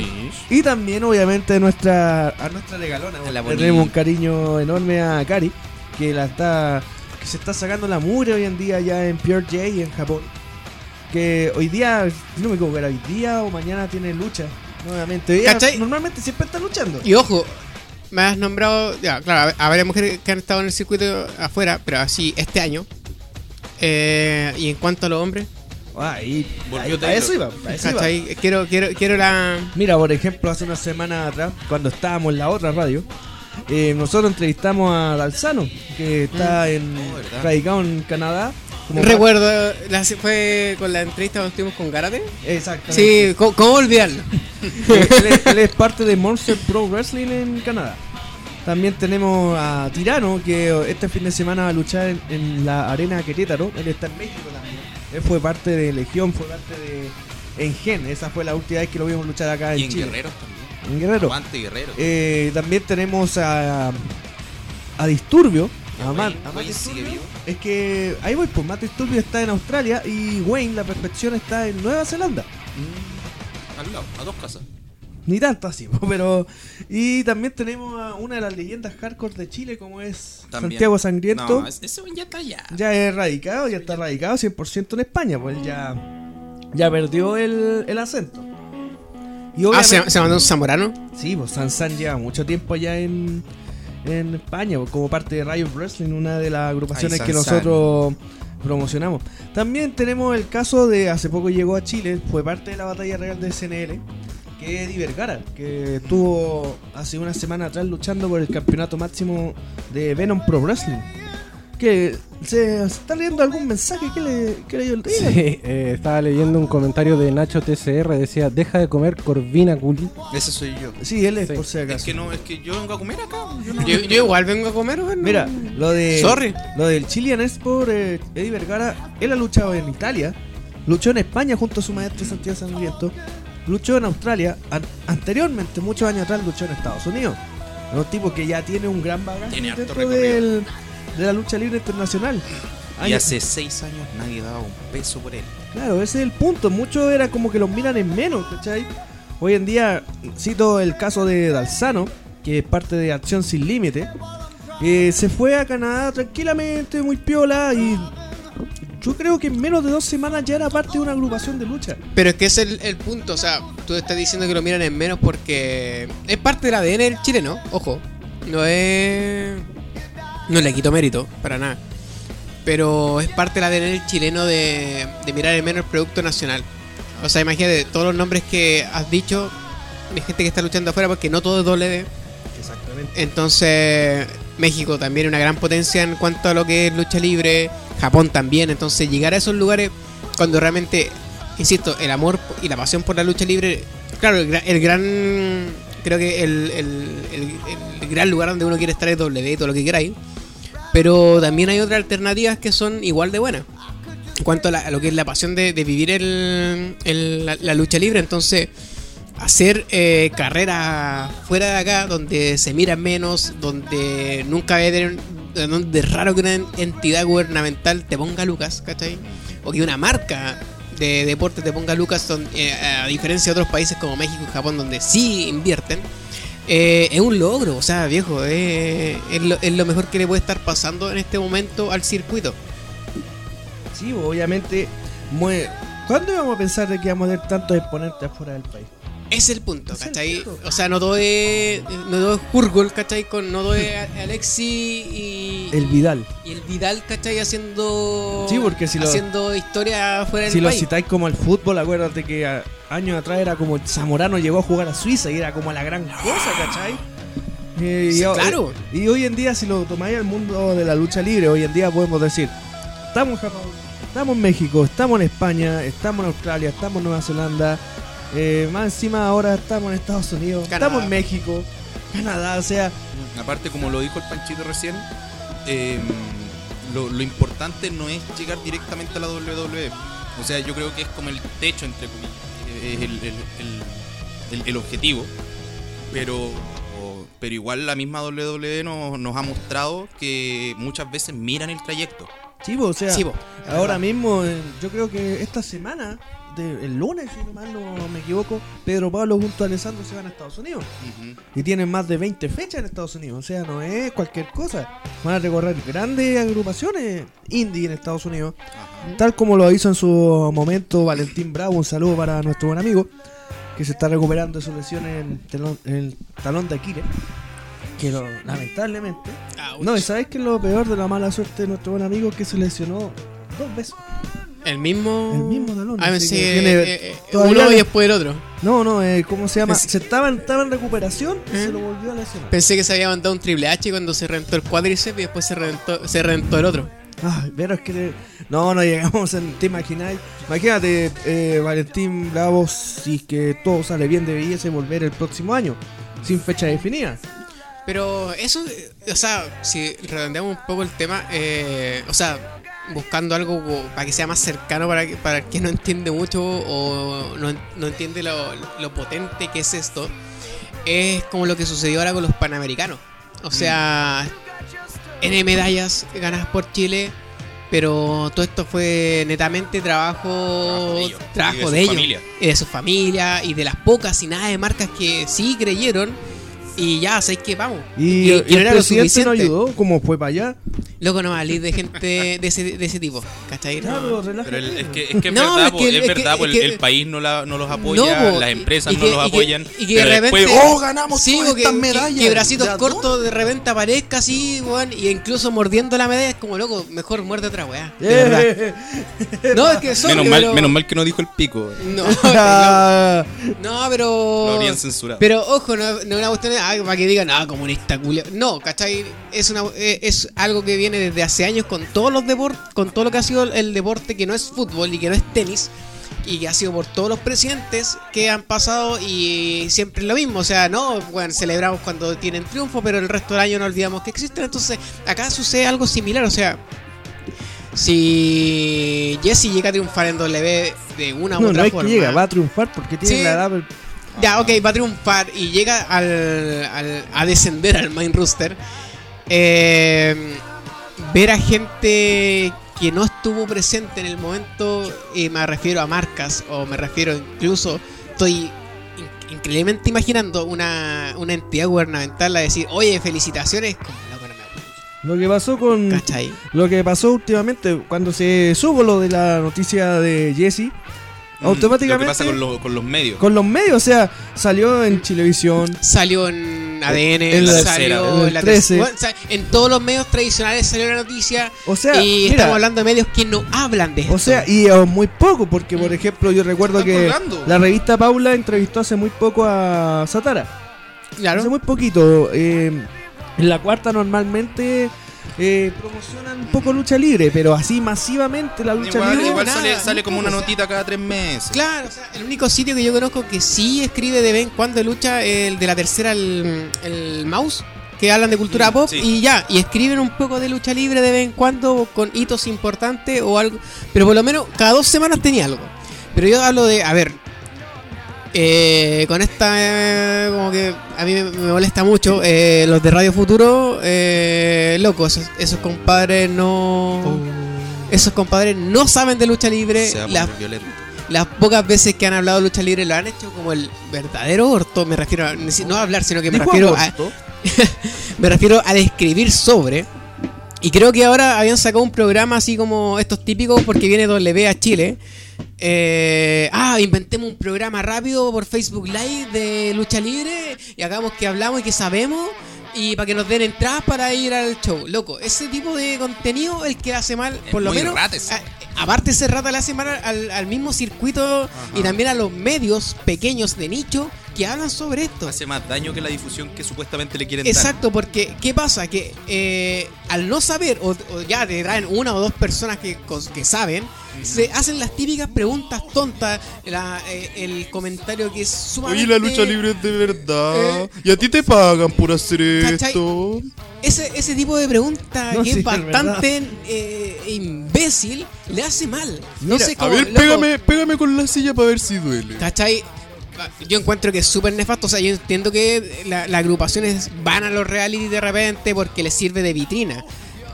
Y también, obviamente, a nuestra, a nuestra regalona. A la Le Boni. tenemos un cariño enorme a Kari, que la está. que se está sacando la mugre hoy en día ya en Pure J en Japón. Que hoy día, no me equivoco, era hoy día o mañana tiene lucha nuevamente. Normalmente siempre está luchando. Y ojo, me has nombrado, ya, claro, a varias mujeres que han estado en el circuito afuera, pero así este año. Eh, y en cuanto a los hombres, Ah, y, Volvió ahí- para Taylor. eso iba, para eso iba. ¿cachai? Quiero, quiero, quiero la. Mira, por ejemplo, hace una semana atrás, cuando estábamos en la otra radio, eh, nosotros entrevistamos a Dalzano, que está en, Oh, radicado en Canadá. como Recuerdo, la, fue con la entrevista cuando estuvimos con Garate. Exactamente. Sí, ¿cómo, cómo olvidarlo? él, es, él es parte de Monster Pro Wrestling en Canadá. También tenemos a Tirano, que este fin de semana va a luchar en, en la Arena Querétaro. Él está en México también. Él fue parte de Legión, fue parte de Engen. Esa fue la última vez que lo vimos luchar acá en, Y en Chile. Guerreros también. Guerrero. Aguante Guerrero. Eh, también tenemos a, a Disturbio. A Wayne- a Matt Wayne sigue vivo. Es que ahí voy, pues Matt Disturbio está en Australia y Wayne, la perfección, está en Nueva Zelanda. Mm, al lado, a dos casas. Ni tanto así, pero. Y también tenemos a una de las leyendas hardcore de Chile, como es También. Santiago Sangriento. No, ese ya está allá. Ya es radicado, ya está radicado 100% en España, pues ya. Ya perdió el, el acento. Y Ah. ¿se, se mandó un zamorano. Sí, pues Sansan lleva mucho tiempo allá en, en España, pues, como parte de Riot Wrestling, una de las agrupaciones Ay, que nosotros promocionamos. También tenemos el caso de hace poco llegó a Chile, fue parte de la batalla real de SNL, que es Eddie Vergara, que estuvo hace una semana atrás luchando por el campeonato máximo de Venom Pro Wrestling. Que ¿Se, está leyendo algún mensaje? ¿Qué le, qué leyó el Sí, River? eh, estaba leyendo un comentario de Nacho TCR, decía, deja de comer corvina culi. Ese soy yo. Sí, él es Sí. por si Es acaso. que no, es que yo vengo a comer acá. Yo no- Yo, yo igual vengo a comer, weón. Mira, lo de Sorry. lo del Chilean Sport, eh, Eddie Vergara, él ha luchado en Italia, luchó en España junto a su maestro Santiago Sangriento, luchó en Australia, an- anteriormente, muchos años atrás, luchó en Estados Unidos. Es un tipo que ya tiene un gran bagaje Tiene harto recorrido. del- de la lucha libre internacional. Y hace seis años nadie daba un peso por él. Claro, ese es el punto. Muchos era como que los miran en menos, ¿cachai? Hoy en día, cito el caso de Dalzano, que es parte de Acción Sin Límite, que se fue a Canadá tranquilamente, muy piola, y yo creo que en menos de dos semanas ya era parte de una agrupación de lucha. Pero es que ese es el, el punto, o sea, tú estás diciendo que lo miran en menos porque es parte del ADN del chileno, ojo. No es. No le quito mérito, para nada. Pero es parte del ADN chileno de, de mirar en menos el producto nacional. O sea, imagínate, todos los nombres que has dicho, de gente que está luchando afuera, porque no todo es W. Exactamente. Entonces, México también es una gran potencia en cuanto a lo que es lucha libre. Japón también. Entonces, llegar a esos lugares cuando realmente, insisto, el amor y la pasión por la lucha libre. Claro, el, gra- el gran. Creo que el, el- el- el gran lugar donde uno quiere estar es W, todo lo que queráis. Pero también hay otras alternativas que son igual de buenas. En cuanto a, la- a lo que es la pasión de, de vivir el- la, lucha libre, entonces hacer eh, carrera fuera de acá, donde se mira menos, donde nunca va a tener, donde es raro que una en- entidad gubernamental te ponga Lucas, ¿cachai? O que una marca de deporte te ponga Lucas, don- eh, a diferencia de otros países como México y Japón, donde sí invierten. Eh, es un logro, o sea, viejo, eh, es, lo, es lo mejor que le puede estar pasando en este momento al circuito. Sí, obviamente. mue- ¿Cuándo íbamos a pensar de que íbamos a tener tantos exponentes afuera del país? Ese es el punto, el ¿cachai? punto. O sea, no es, no todo es Hurgul, ¿cachai? Con, no a- Alexi y, El Vidal. y el Vidal, ¿cachai? Haciendo, Sí, porque si lo- haciendo historia fuera del Si lo citáis como el fútbol, acuérdate que a- años atrás era como Zamorano llegó a jugar a Suiza y era como la gran cosa, ¿cachai? Eh, Sí, y, claro. y hoy en día, si lo tomáis al mundo de la lucha libre, hoy en día podemos decir: estamos en Japón, estamos en México, estamos en España, estamos en Australia, estamos en Nueva Zelanda, eh, más encima ahora estamos en Estados Unidos, Canadá. estamos en México, Canadá, o sea, Aparte, como lo dijo el Panchito recién, eh, lo, lo importante no es llegar directamente a la WWE. O sea, yo creo que es como el techo, entre comillas. Es el, el- el- objetivo. Pero, pero igual la misma WWE nos, nos ha mostrado que muchas veces miran el trayecto. po, o sea, po. Ahora mismo, eh, yo creo que esta semana, de- el lunes, si no mal no me equivoco, Pedro Pablo junto a Alessandro se van a Estados Unidos. Y tienen más de 20 fechas en Estados Unidos. O sea, no es cualquier cosa. Van a recorrer grandes agrupaciones indie en Estados Unidos. Tal como lo hizo en su momento Valentín Bravo. Un saludo para nuestro buen amigo. Que se está recuperando de su lesión en el, telón- en el talón de Aquiles. Que lo- lamentablemente. Ouch. No, y sabes que lo peor de la mala suerte de nuestro buen amigo que se lesionó dos veces. El mismo. El mismo talón, Ah, pensé que tiene- eh, eh, uno y le- después el otro. No, no, eh, ¿cómo se llama? Se estaba, en- estaba en recuperación y se lo volvió a lesionar. Pensé que se había mandado un triple H cuando se reventó el cuádriceps y después se reventó, se reventó el otro. Ay, pero es que no, no llegamos en, te imagináis. Imagínate, eh, Valentín Bravo, si es que todo sale bien, debiese volver el próximo año, sin fecha definida. Pero eso, o sea, si redondeamos un poco el tema, eh, o sea, buscando algo para que sea más cercano para, que- para el que no entiende mucho o no, no entiende lo, lo potente que es esto, es como lo que sucedió ahora con los panamericanos. O sea, N medallas ganadas por Chile, pero todo esto fue netamente trabajo, Trabajo de ellos. Y de de ellos, familia. y de su familia y de las pocas y nada de marcas que sí creyeron. Y ya, ¿sabes qué? Vamos. Y, Y- y y no el presidente no ayudó, como fue para allá. Loco, no valís de gente de ese, de ese tipo, ¿cachai? Ya, No. pero relájate. Pero el- es que es, que es No, verdad, es que- que- el, que- el país no, la, no los apoya, las empresas y no que- los y que- apoyan. y que de después, repente- ¡oh, ganamos Sí, todas porque estas que, medallas! que bracitos ¿De a cortos de repente aparezca así, weón, y incluso mordiendo la medalla es como loco, mejor muerde otra weá. De verdad. Eh, No, es que son Menos mal, menos mal que no dijo el pico. No, no, pero. Lo habrían censurado. Pero ojo, no, no es una cuestión para que digan, ah, comunista culia. No, ¿cachai? Es, una, eh, es algo que viene desde hace años con todos los deportes, con todo lo que ha sido el deporte que no es fútbol y que no es tenis. Y que ha sido por todos los presidentes que han pasado y siempre es lo mismo. O sea, no, bueno, celebramos cuando tienen triunfo, pero el resto del año no olvidamos que existen. Entonces, acá sucede algo similar. O sea, si Jesse llega a triunfar en W de una u No, otra no es que forma. llega, va a triunfar porque tiene Sí. la edad. Ya, ok, va a triunfar y llega al, al- a descender al main rooster. eh, ver a gente que no estuvo presente en el momento, y me refiero a marcas, o me refiero incluso, estoy in- increíblemente imaginando una, una entidad gubernamental a decir, oye, felicitaciones. Lo que pasó con. ¿Cachai? Lo que pasó últimamente, cuando se subo lo de la noticia de Jesse, automáticamente. Lo que pasa con, lo- con los medios. con los medios, o sea, salió en Chilevisión. Salió en ADN, en la salió tercera, en la 13. tercera- bueno, o sea, en todos los medios tradicionales salió la noticia. O sea, y mira, estamos hablando de medios que no hablan de esto. O sea, y eh, muy poco, porque por ejemplo, yo recuerdo que colgando. la revista Paula entrevistó hace muy poco a Satara. claro. Hace muy poquito. eh, en la cuarta normalmente eh, promocionan un poco lucha libre, pero así masivamente la lucha Igual, libre. igual nada, sale, como una notita cada tres meses. Claro, o sea, el único sitio que yo conozco que sí escribe de vez en cuando de lucha es el de la tercera, el, el Mouse, que hablan de cultura Mm, pop sí. y ya, y escriben un poco de lucha libre de vez en cuando con hitos importantes o algo, pero por lo menos cada dos semanas tenía algo. Pero yo hablo de, a ver, eh, con esta, eh, como que a mí me, me molesta mucho, eh, los de Radio Futuro, eh, loco, esos, esos compadres no... Esos compadres no saben de lucha libre. Se va a la- poner violento. las pocas veces que han hablado de lucha libre lo han hecho como el verdadero orto. Me refiero a, no a hablar, sino que me refiero a, me refiero a describir sobre. Y creo que ahora habían sacado un programa así como estos típicos porque viene W a Chile. Eh, ah, inventemos un programa rápido por Facebook Live de lucha libre y hagamos que hablamos y que sabemos y para que nos den entradas para ir al show. Loco, ese tipo de contenido el que hace mal, Es por lo menos. rata ese. a- aparte ese rata le hace mal al, al mismo circuito y también a los medios pequeños de nicho que hablan sobre esto. Hace más daño que la difusión que supuestamente le quieren dar. Exacto, porque ¿qué pasa? Que eh, al no saber, o, o ya te traen una o dos personas que, que saben, se hacen las típicas preguntas tontas, la- eh, el comentario que es sumamente... Oye, la lucha libre es de verdad. Eh, ¿Y a ti te pagan por hacer ¿Cachai? esto? Ese, ese tipo de pregunta No, que sí, es bastante eh, imbécil, le hace mal. No Mira, sé A cómo... ver, loco, pégame, pégame con la silla para ver si duele. ¿Cachai? Yo encuentro que es súper nefasto. O sea, yo entiendo que la- las agrupaciones van a los reality de repente porque les sirve de vitrina.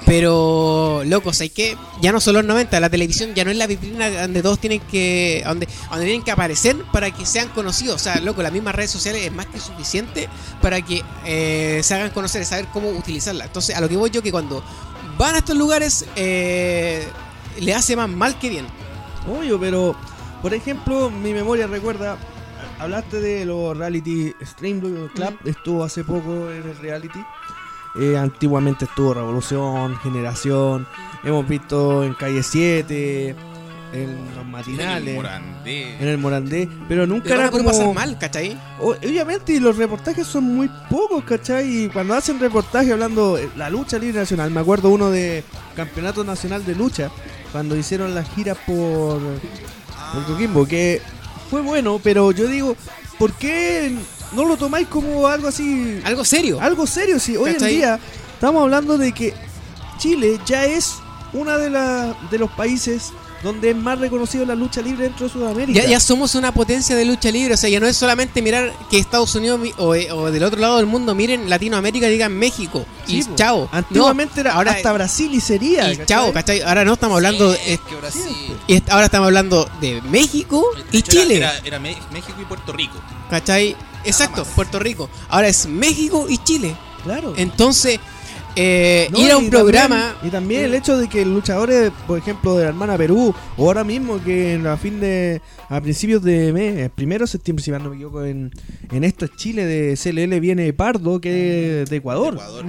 Pero, loco, hay que ya no son los 90, la televisión ya no es la vitrina donde todos tienen que donde, donde tienen que aparecer para que sean conocidos. O sea, loco, las mismas redes sociales es más que suficiente para que eh, se hagan conocer saber cómo utilizarla. Entonces, a lo que voy yo que cuando van a estos lugares eh, le hace más mal que bien. Obvio, pero por ejemplo, mi memoria recuerda. Hablaste de los reality Stream Club, estuvo hace poco en el reality. Eh, antiguamente estuvo Revolución, Generación. Hemos visto en Calle 7, en los matinales, Morandé. en el Morandé, pero nunca Pero era como. pasar mal, ¿cachai? Obviamente, y los reportajes son muy pocos, ¿cachai? Y cuando hacen reportajes hablando de la lucha libre nacional, me acuerdo uno de Campeonato Nacional de Lucha, cuando hicieron la gira por, por Coquimbo, que fue bueno, pero yo digo, ¿por qué no lo tomáis como algo así, Algo serio. algo serio? Si hoy en ¿Cachai? día estamos hablando de que Chile ya es una de, la, de los países donde es más reconocido la lucha libre dentro de Sudamérica. Ya, ya somos una potencia de lucha libre, o sea, ya no es solamente mirar que Estados Unidos o, eh, o del otro lado del mundo miren Latinoamérica y digan México y Sí, po. chao. Antiguamente era ahora- hasta Brasil y sería. y chao, ¿cachai? Ahora no estamos hablando de, Es que sí. y ahora estamos hablando de México De y hecho, Chile, Era, México y Puerto Rico. ¿cachai? Exacto. Puerto Rico. Ahora es México y Chile. Claro. Entonces, eh, No, ir a un y programa también- y también el hecho de que luchadores, por ejemplo, de la hermana Perú, o ahora mismo que en a fin de. a principios de mes, el primero de septiembre, si mal no me equivoco, en, en esto Chile de CLL viene Pardo, que es de Ecuador. Ecuador.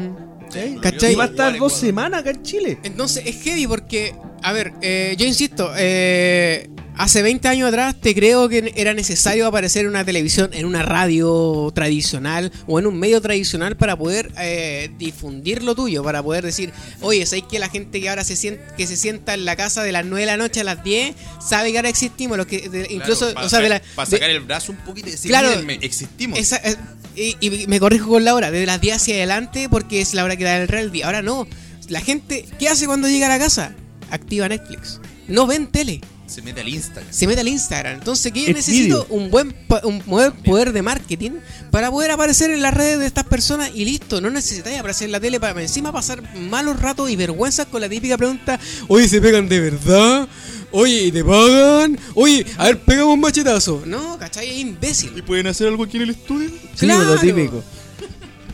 ¿Cachai? ¿Cachai? Y va a estar dos semanas acá en Chile. Entonces es heavy porque, a ver, eh, yo insisto, eh, Hace 20 años atrás te creo que era necesario aparecer en una televisión, en una radio tradicional o en un medio tradicional para poder eh, difundir lo tuyo, para poder decir, oye, ¿sabes que la gente que ahora se sienta, que se sienta en la casa de las 9 de la noche a las 10 sabe que ahora existimos? Los que, de- incluso, para o sea, de la, para de- sacar el brazo un poquito y decir, Claro. "Mírenme, existimos. esa- eh, y, y me corrijo con la hora, desde las 10 hacia adelante porque es la hora que da el reality. Ahora no, la gente, ¿qué hace cuando llega a la casa? Activa Netflix. No ven tele. Se mete al Instagram. se mete al Instagram. Entonces, ¿qué Es necesito? video. Un buen, pa- un buen poder de marketing para poder aparecer en las redes de estas personas y listo. No necesitáis aparecer en la tele para encima pasar malos ratos y vergüenzas con la típica pregunta: Oye, ¿se pegan de verdad? Oye, ¿y te pagan? Oye, a ver, pegamos un machetazo. No, ¿cachai? Es imbécil. pueden hacer algo aquí en el estudio? Sí, Claro. lo típico.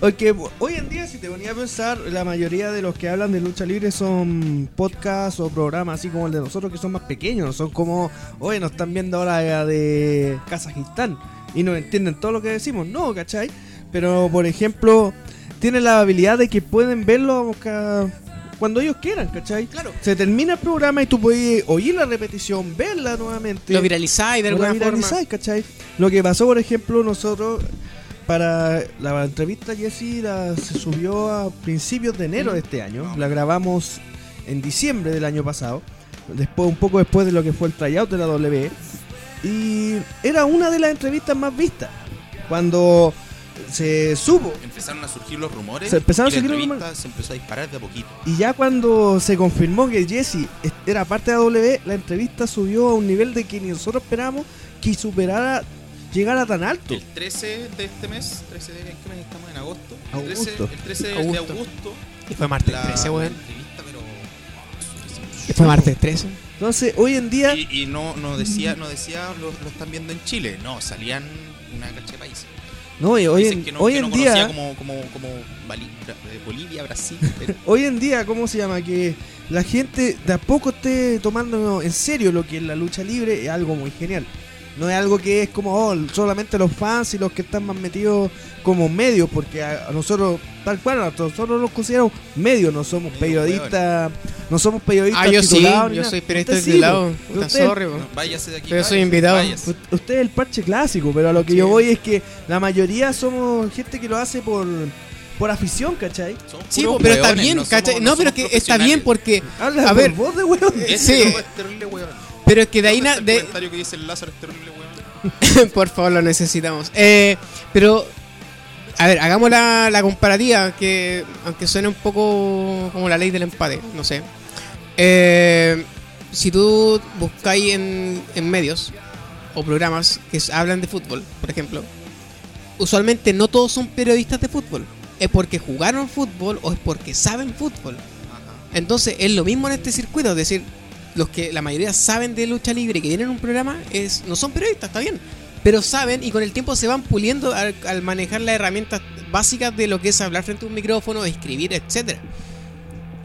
Porque hoy en día, si te ponía a pensar, la mayoría de los que hablan de lucha libre son podcasts o programas así como el de nosotros que son más pequeños. Son como, oye, nos están viendo ahora de Kazajistán y no entienden todo lo que decimos. No, ¿cachai? Pero, por ejemplo, tienen la habilidad de que pueden verlo cuando ellos quieran, ¿cachai? Claro. Se termina el programa y tú puedes oír la repetición, verla nuevamente. Lo viralizáis de Lo alguna forma. viralizáis, ¿cachai? Lo que pasó, por ejemplo, nosotros para la entrevista Jessy la, se subió a principios de enero de este año. La grabamos en diciembre del año pasado. Después, un poco después de lo que fue el tryout de la W. Y era una de las entrevistas más vistas. Cuando se supo Empezaron a surgir los rumores. Se empezaron y a surgir los rumores. Se empezó a disparar de a poquito. Y ya cuando se confirmó que Jesse era parte de W, la entrevista subió a un nivel de que ni nosotros esperábamos que superara, llegara tan alto. El 13 de este mes, 13 de ¿en qué mes estamos en agosto. El Augusto. 13, el 13 de. Augusto. Y fue martes la, 13, la weón. entrevista, pero. Y fue martes 13. Entonces, hoy en día, Y, y no, no decía, no decía lo, lo están viendo en Chile, no, salían una cacha de países. no, y hoy Dicen en, que no, hoy que en no día, como, como, como eh, Bolivia, Brasil, Perú. hoy en día, ¿cómo se llama? Que la gente de a poco esté tomando en serio lo que es la lucha libre es algo muy genial. No es algo que es como oh, solamente los fans y los que están más metidos como medios, porque a, a nosotros, tal cual, a nosotros nos consideramos medios, no somos periodistas, no somos periodistas Ah, yo sí, yo nada. soy periodista Usted titulado. Puta, Usted- sorry. No, váyase de aquí. Pero soy váyase, invitado. váyase. Usted es el parche clásico, pero a lo que Sí. yo voy es que la mayoría somos gente que lo hace por, por afición, ¿cachai? Somos Sí, pero está bien, no somos- ¿cachai? no No, pero que está bien porque. Habla A por ver. voz de weón. Ese sí. Pero es que de ahí ¿Dónde na- está el de, comentario que dice el Lázaro es terrible hueón. Por favor, lo necesitamos. Eh, pero, a ver, hagamos la, la comparativa, que aunque suene un poco como la ley del empate, no sé. Eh, si tú buscáis en, en medios o programas que hablan de fútbol, por ejemplo, usualmente no todos son periodistas de fútbol. Es porque jugaron fútbol o es porque saben fútbol. Entonces es lo mismo en este circuito, es decir, los que la mayoría saben de lucha libre y que tienen un programa es no son periodistas, está bien, pero saben y con el tiempo se van puliendo al, al manejar las herramientas básicas de lo que es hablar frente a un micrófono, escribir, etcétera.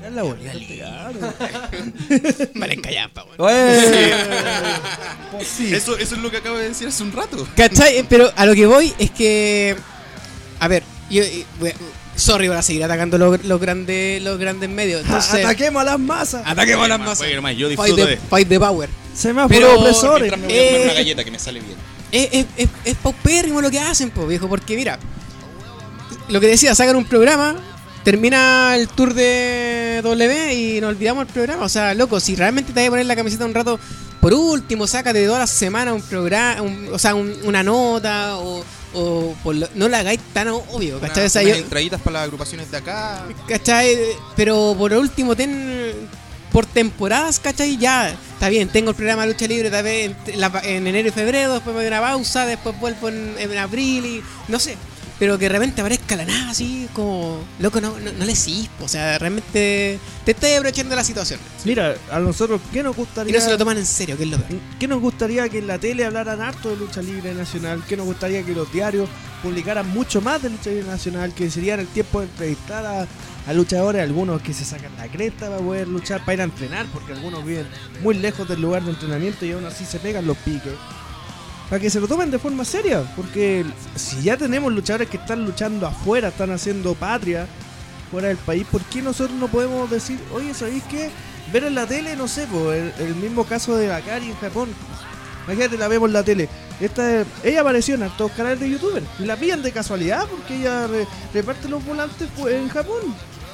Ya la voy a Vale, callampa. Eso, eso es lo que acabo de decir hace un rato. ¿Cachai? Pero a lo que voy es que. A ver, yo. y- voy a- Sorry para seguir atacando los, los grandes los grandes medios. Entonces, Ataquemos a las masas. ataquemos a las Más, masas. Yo Fight disfruto the, de. fight the power. Semáforos Pero- opresores. Me voy a comer Eh, una galleta que me sale bien. es, es, es, es paupérrimo lo que hacen, po, viejo, porque mira, lo que decía, sacan un programa, termina el tour de W y nos olvidamos el programa. O sea, loco, si realmente te vas a poner la camiseta un rato, por último, sácate de todas las semanas un programa, un- o sea, un- una nota, o, o por lo- no la hagáis tan obvio, ¿cachai? Una- O sea, unas yo- entraditas para las agrupaciones de acá. ¿Cachai? Pero por último, ten por temporadas, ¿cachai? Ya, está bien, tengo el programa lucha libre tal vez en, enero y febrero, después me doy una pausa, después vuelvo en, en abril y no sé. Pero que de repente aparezca la nada así, como, loco, no, no, no le sigues, po, o sea, realmente te estás aprovechando la situación. Mira, a nosotros, ¿qué nos Y gustaría? no se lo toman en serio, que es lo peor. ¿Qué nos gustaría que en la tele hablaran harto de lucha libre nacional? ¿Qué nos gustaría que los diarios publicaran mucho más de lucha libre nacional? Que sería el tiempo de entrevistar a, a luchadores, algunos que se sacan la cresta para poder luchar, para ir a entrenar, porque algunos viven muy lejos del lugar de entrenamiento y aún así se pegan los piques. Para que se lo tomen de forma seria, porque si ya tenemos luchadores que están luchando afuera, están haciendo patria, fuera del país, ¿por qué nosotros no podemos decir, oye, ¿sabéis qué? Ver en la tele, no sé, el, mismo caso de Bakari en Japón. Imagínate, la vemos en la tele. Esta, ella apareció en hartos canales de youtuber. La pillan de casualidad porque ella re- reparte los volantes pues, en Japón.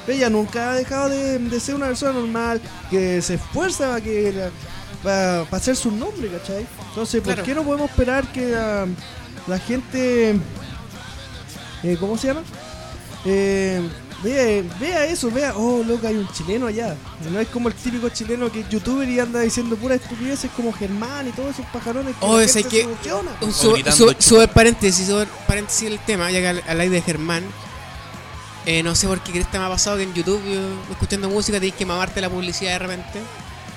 Ella nunca ha dejado de, de ser una persona normal, que se esfuerza para que para hacer su nombre, ¿cachai? Entonces, ¿por Claro. qué no podemos esperar que la, la gente, eh, ¿cómo se llama? Eh, vea, vea eso, vea, oh, loco, hay un chileno allá. No es como el típico chileno que es youtuber y anda diciendo puras estupideces como Germán y todos esos pajarones que Oh, la es gente que-. Un paréntesis, super paréntesis el tema, ya que al, al aire de Germán. Eh, no sé por qué Cresta me ha pasado que en YouTube, yo, escuchando música, tienes que mamarte la publicidad de repente.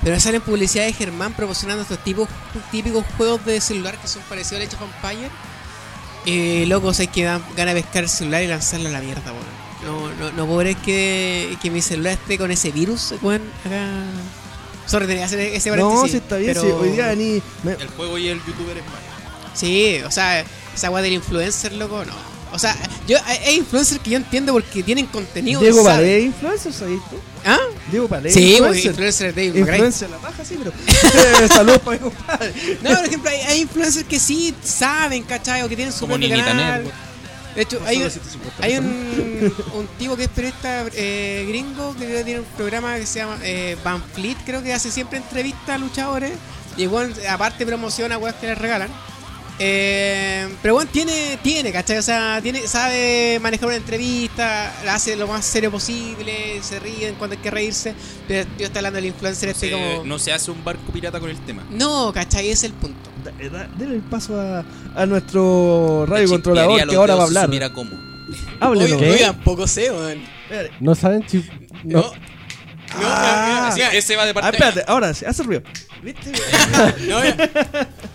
Pero salen publicidad de Germán proporcionando estos tipos, típicos juegos de celular que son parecidos al Age of Empire. Eh, loco, sé que dan ganas de pescar el celular y lanzarlo a la mierda, weón. No, no, no puedo creer que, que mi celular esté con ese virus, weón, acá. Sorry, tenía que hacer ese paréntesis. No, si está bien, pero- si hoy día ni... me- El juego y el youtuber es malo. Sí, o sea, esa weá del influencer, loco, no. O sea, yo hay, influencers que yo entiendo porque tienen contenido. Diego. Paredes, influencer, ¿sabes tú? ¿Ah? Diego Paredes, Sí, pues, influencer. influencer de. Influencia la paja, sí, pero... Saludos para mi compadre. No, por ejemplo, hay, hay influencers que sí saben, ¿cachai? O que tienen su Como propio Ninita canal. Network. De hecho, hay, Solo 150 hay un, un tipo que es periodista eh, gringo que tiene un programa que se llama eh, Van Fleet, creo que hace siempre entrevistas a luchadores. Y igual, aparte promociona weas que les regalan. Eh, pero bueno, tiene, tiene, ¿cachai? O sea, tiene, sabe manejar una entrevista, la hace lo más serio posible, se ríen cuando hay que reírse. Pero yo estoy hablando del influencer este Se- como. No se hace un barco pirata con el tema. No, ¿cachai? Ese es el punto. Da- da- Denle el paso a, a nuestro radio controlador que ahora va a hablar. Mira cómo. Háblenos. Oye, oye, tampoco sé. No saben si. No. No. Ah. Sí, ese va de Ah, parte espérate, ahora hace ruido. ¿Viste? No,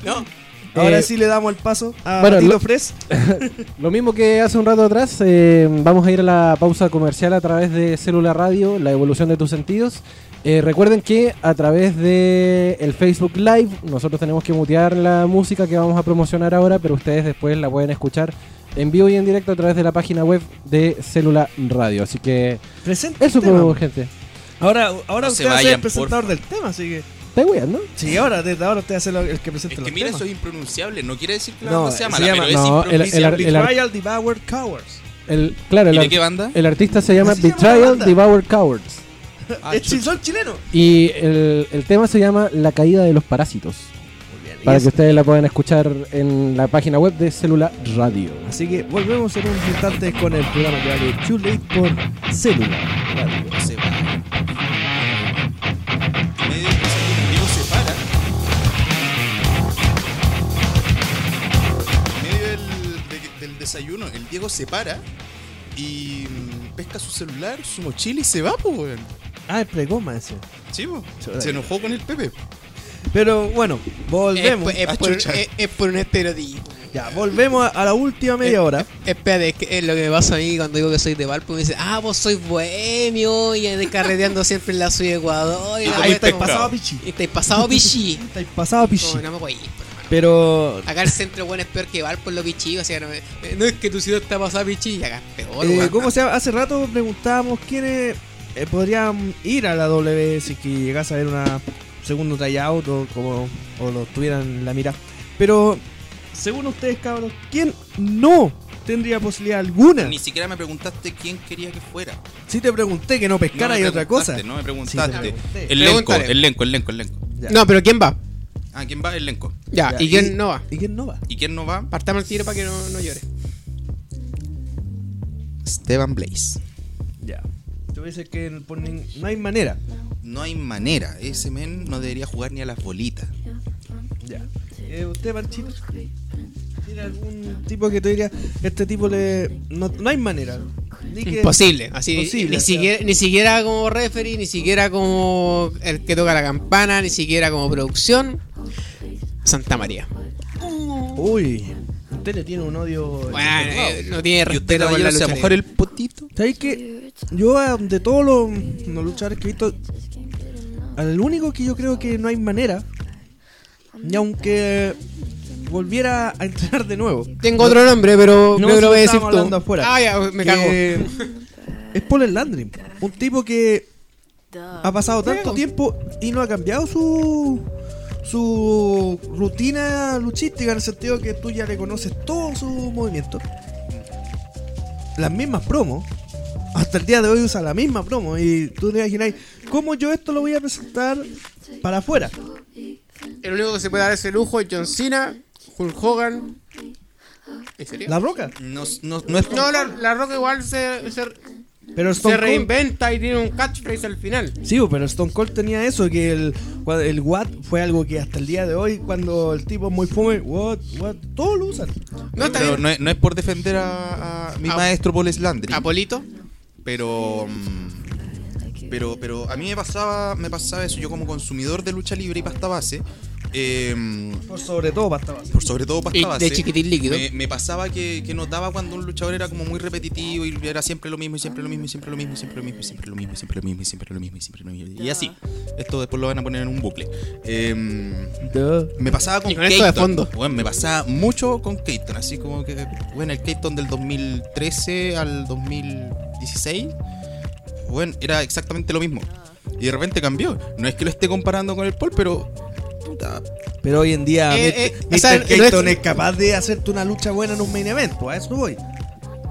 no. Ahora Eh, sí le damos el paso a bueno, Tito lo- Fres. Lo mismo que hace un rato atrás, eh, vamos a ir a la pausa comercial a través de Célula Radio, la evolución de tus sentidos. Eh, recuerden que a través de el Facebook Live nosotros tenemos que mutear la música que vamos a promocionar ahora, pero ustedes después la pueden escuchar en vivo y en directo a través de la página web de Célula Radio. Así que Presenta eso, pues, gente. Ahora, ahora No usted se va a ser el presentador del tema, así que. Está weón, ¿no? Sí, ahora, desde ahora usted va a ser el que presente Es que los mira, temas. eso es impronunciable. No quiere decir que la No, banda sea se mala, llama- pero no, es el- el- impronunciable. el- Betrayal Devoured Cowards. El, claro, el, ¿Y de ar- qué banda? el artista se llama Así se llama la Betrayal banda. Devour Cowards. Ah, es chucha. chi- son chilenos. Y el, el tema se llama La caída de los parásitos. Muy bien, y Para eso- que ustedes la puedan escuchar en la página web de Célula Radio. Así que volvemos en unos instantes con el programa que vale Too Late por Célula. Radio. Desayuno, el Diego se para y mm, pesca su celular, su mochila y se va, pues, weón. Ah, es pregoma ese. Sí, po. Se enojó con el Pepe. Pero bueno, volvemos. es por, chucha. es- es por un estereotipo. Ya, volvemos a, a la última media hora. Espérate, es, que es lo que me pasa a mí cuando digo que soy de Valpo. Me dice, ah, vos sois bohemio y de carreteando siempre en la ciudad de Ecuador. Y, wea estáis pasado pichi. Y estáis pasado pichi. Estáis pasado pichi. No, no me voy a ir, pues. Pero Acá el centro bueno es peor que Valpo lo pichi. O sea, no, eh, no es que tu ciudad está pasada pichi y acá es peor. Eh. ¿Cómo se? Hace rato preguntábamos quiénes eh, podrían ir a la W si que llegase a ver una segundo tryout o como o lo tuvieran en la mira. Pero según ustedes, cabros, ¿quién no tendría posibilidad alguna? Ni siquiera me preguntaste quién quería que fuera. Si te pregunté que no pescara No y otra cosa. No me Sí, preguntaste. te pregunté. el lenco, el lenco, el lenco, el lenco. No, pero ¿quién va? Ah, ¿quién va? El lenco. Ya, Ya, ¿y quién no va? ¿Y quién no va? ¿Y quién no va? Partamos el tiro para que no, no llore. Esteban Blaze. Ya. A decir que por nin- no hay manera. No hay manera. Ese men no debería jugar ni a las bolitas. Ya. Eh, ¿Usted, Panchito? ¿Tiene algún tipo que te diría, este tipo le... No, no hay manera. Ni que- Imposible, así Imposible, ni, o sea. siquiera, ni siquiera como referee, ni siquiera como el que toca la campana, ni siquiera como producción. Santa María. Uy, usted le tiene un odio... Bueno, eh, no tiene ¿Y usted, respeto por la se lucha mojar el potito? ¿Sabéis que yo ah, de todos los, los luchadores que he visto, al único que yo creo que no hay manera, y aunque volviera a entrenar de nuevo, Tengo otro nombre, pero No, creo que lo voy a decir tú. afuera. Ah, ya, me cago. es Paul Landry. Un tipo que ha pasado tanto tiempo y no ha cambiado su su rutina luchística en el sentido que tú ya le conoces todos sus movimientos. Las mismas promos. Hasta el día de hoy usa la misma promo. Y tú te imaginas, ¿cómo yo esto lo voy a presentar para afuera? El único que se puede dar ese lujo es John Cena, Hulk Hogan. ¿En serio? La roca. No, no, no es No, la, la Roca igual se, se, Pero se Stone Cold. reinventa y tiene un catchphrase al final. Sí, pero Stone Cold tenía eso, que el, what fue algo que hasta el día de hoy, cuando el tipo es muy fome, what, what, todos lo usan. No está Pero bien. no es, no es por defender a, a mi A- maestro Paul Slandry. Apolito. Pero. mm, Pero, pero a mí me pasaba, me pasaba eso. Yo como consumidor de lucha libre y pasta base. Eh, Por sobre todo pasta base. por sobre todo pasta Y base. de chiquitín líquido. Me, me pasaba que, que notaba cuando un luchador era como muy repetitivo y era siempre lo mismo y siempre lo mismo y siempre lo mismo y siempre lo mismo y siempre lo mismo y siempre lo mismo y siempre lo mismo y siempre lo mismo. Y así. Esto después lo van a poner en un bucle. Eh, me pasaba con, Y con esto de Keaton. fondo. Bueno, me pasaba mucho con Keaton, así como que, bueno, el Keaton del 2013 al 2016, bueno, era exactamente lo mismo. Y de repente cambió. No es que lo esté comparando con el Paul, pero... puta, Pero hoy en día, Eh, Mr. eh, Mr. o sea, no Keaton es- es capaz de hacerte una lucha buena en un main event, pues a eso voy.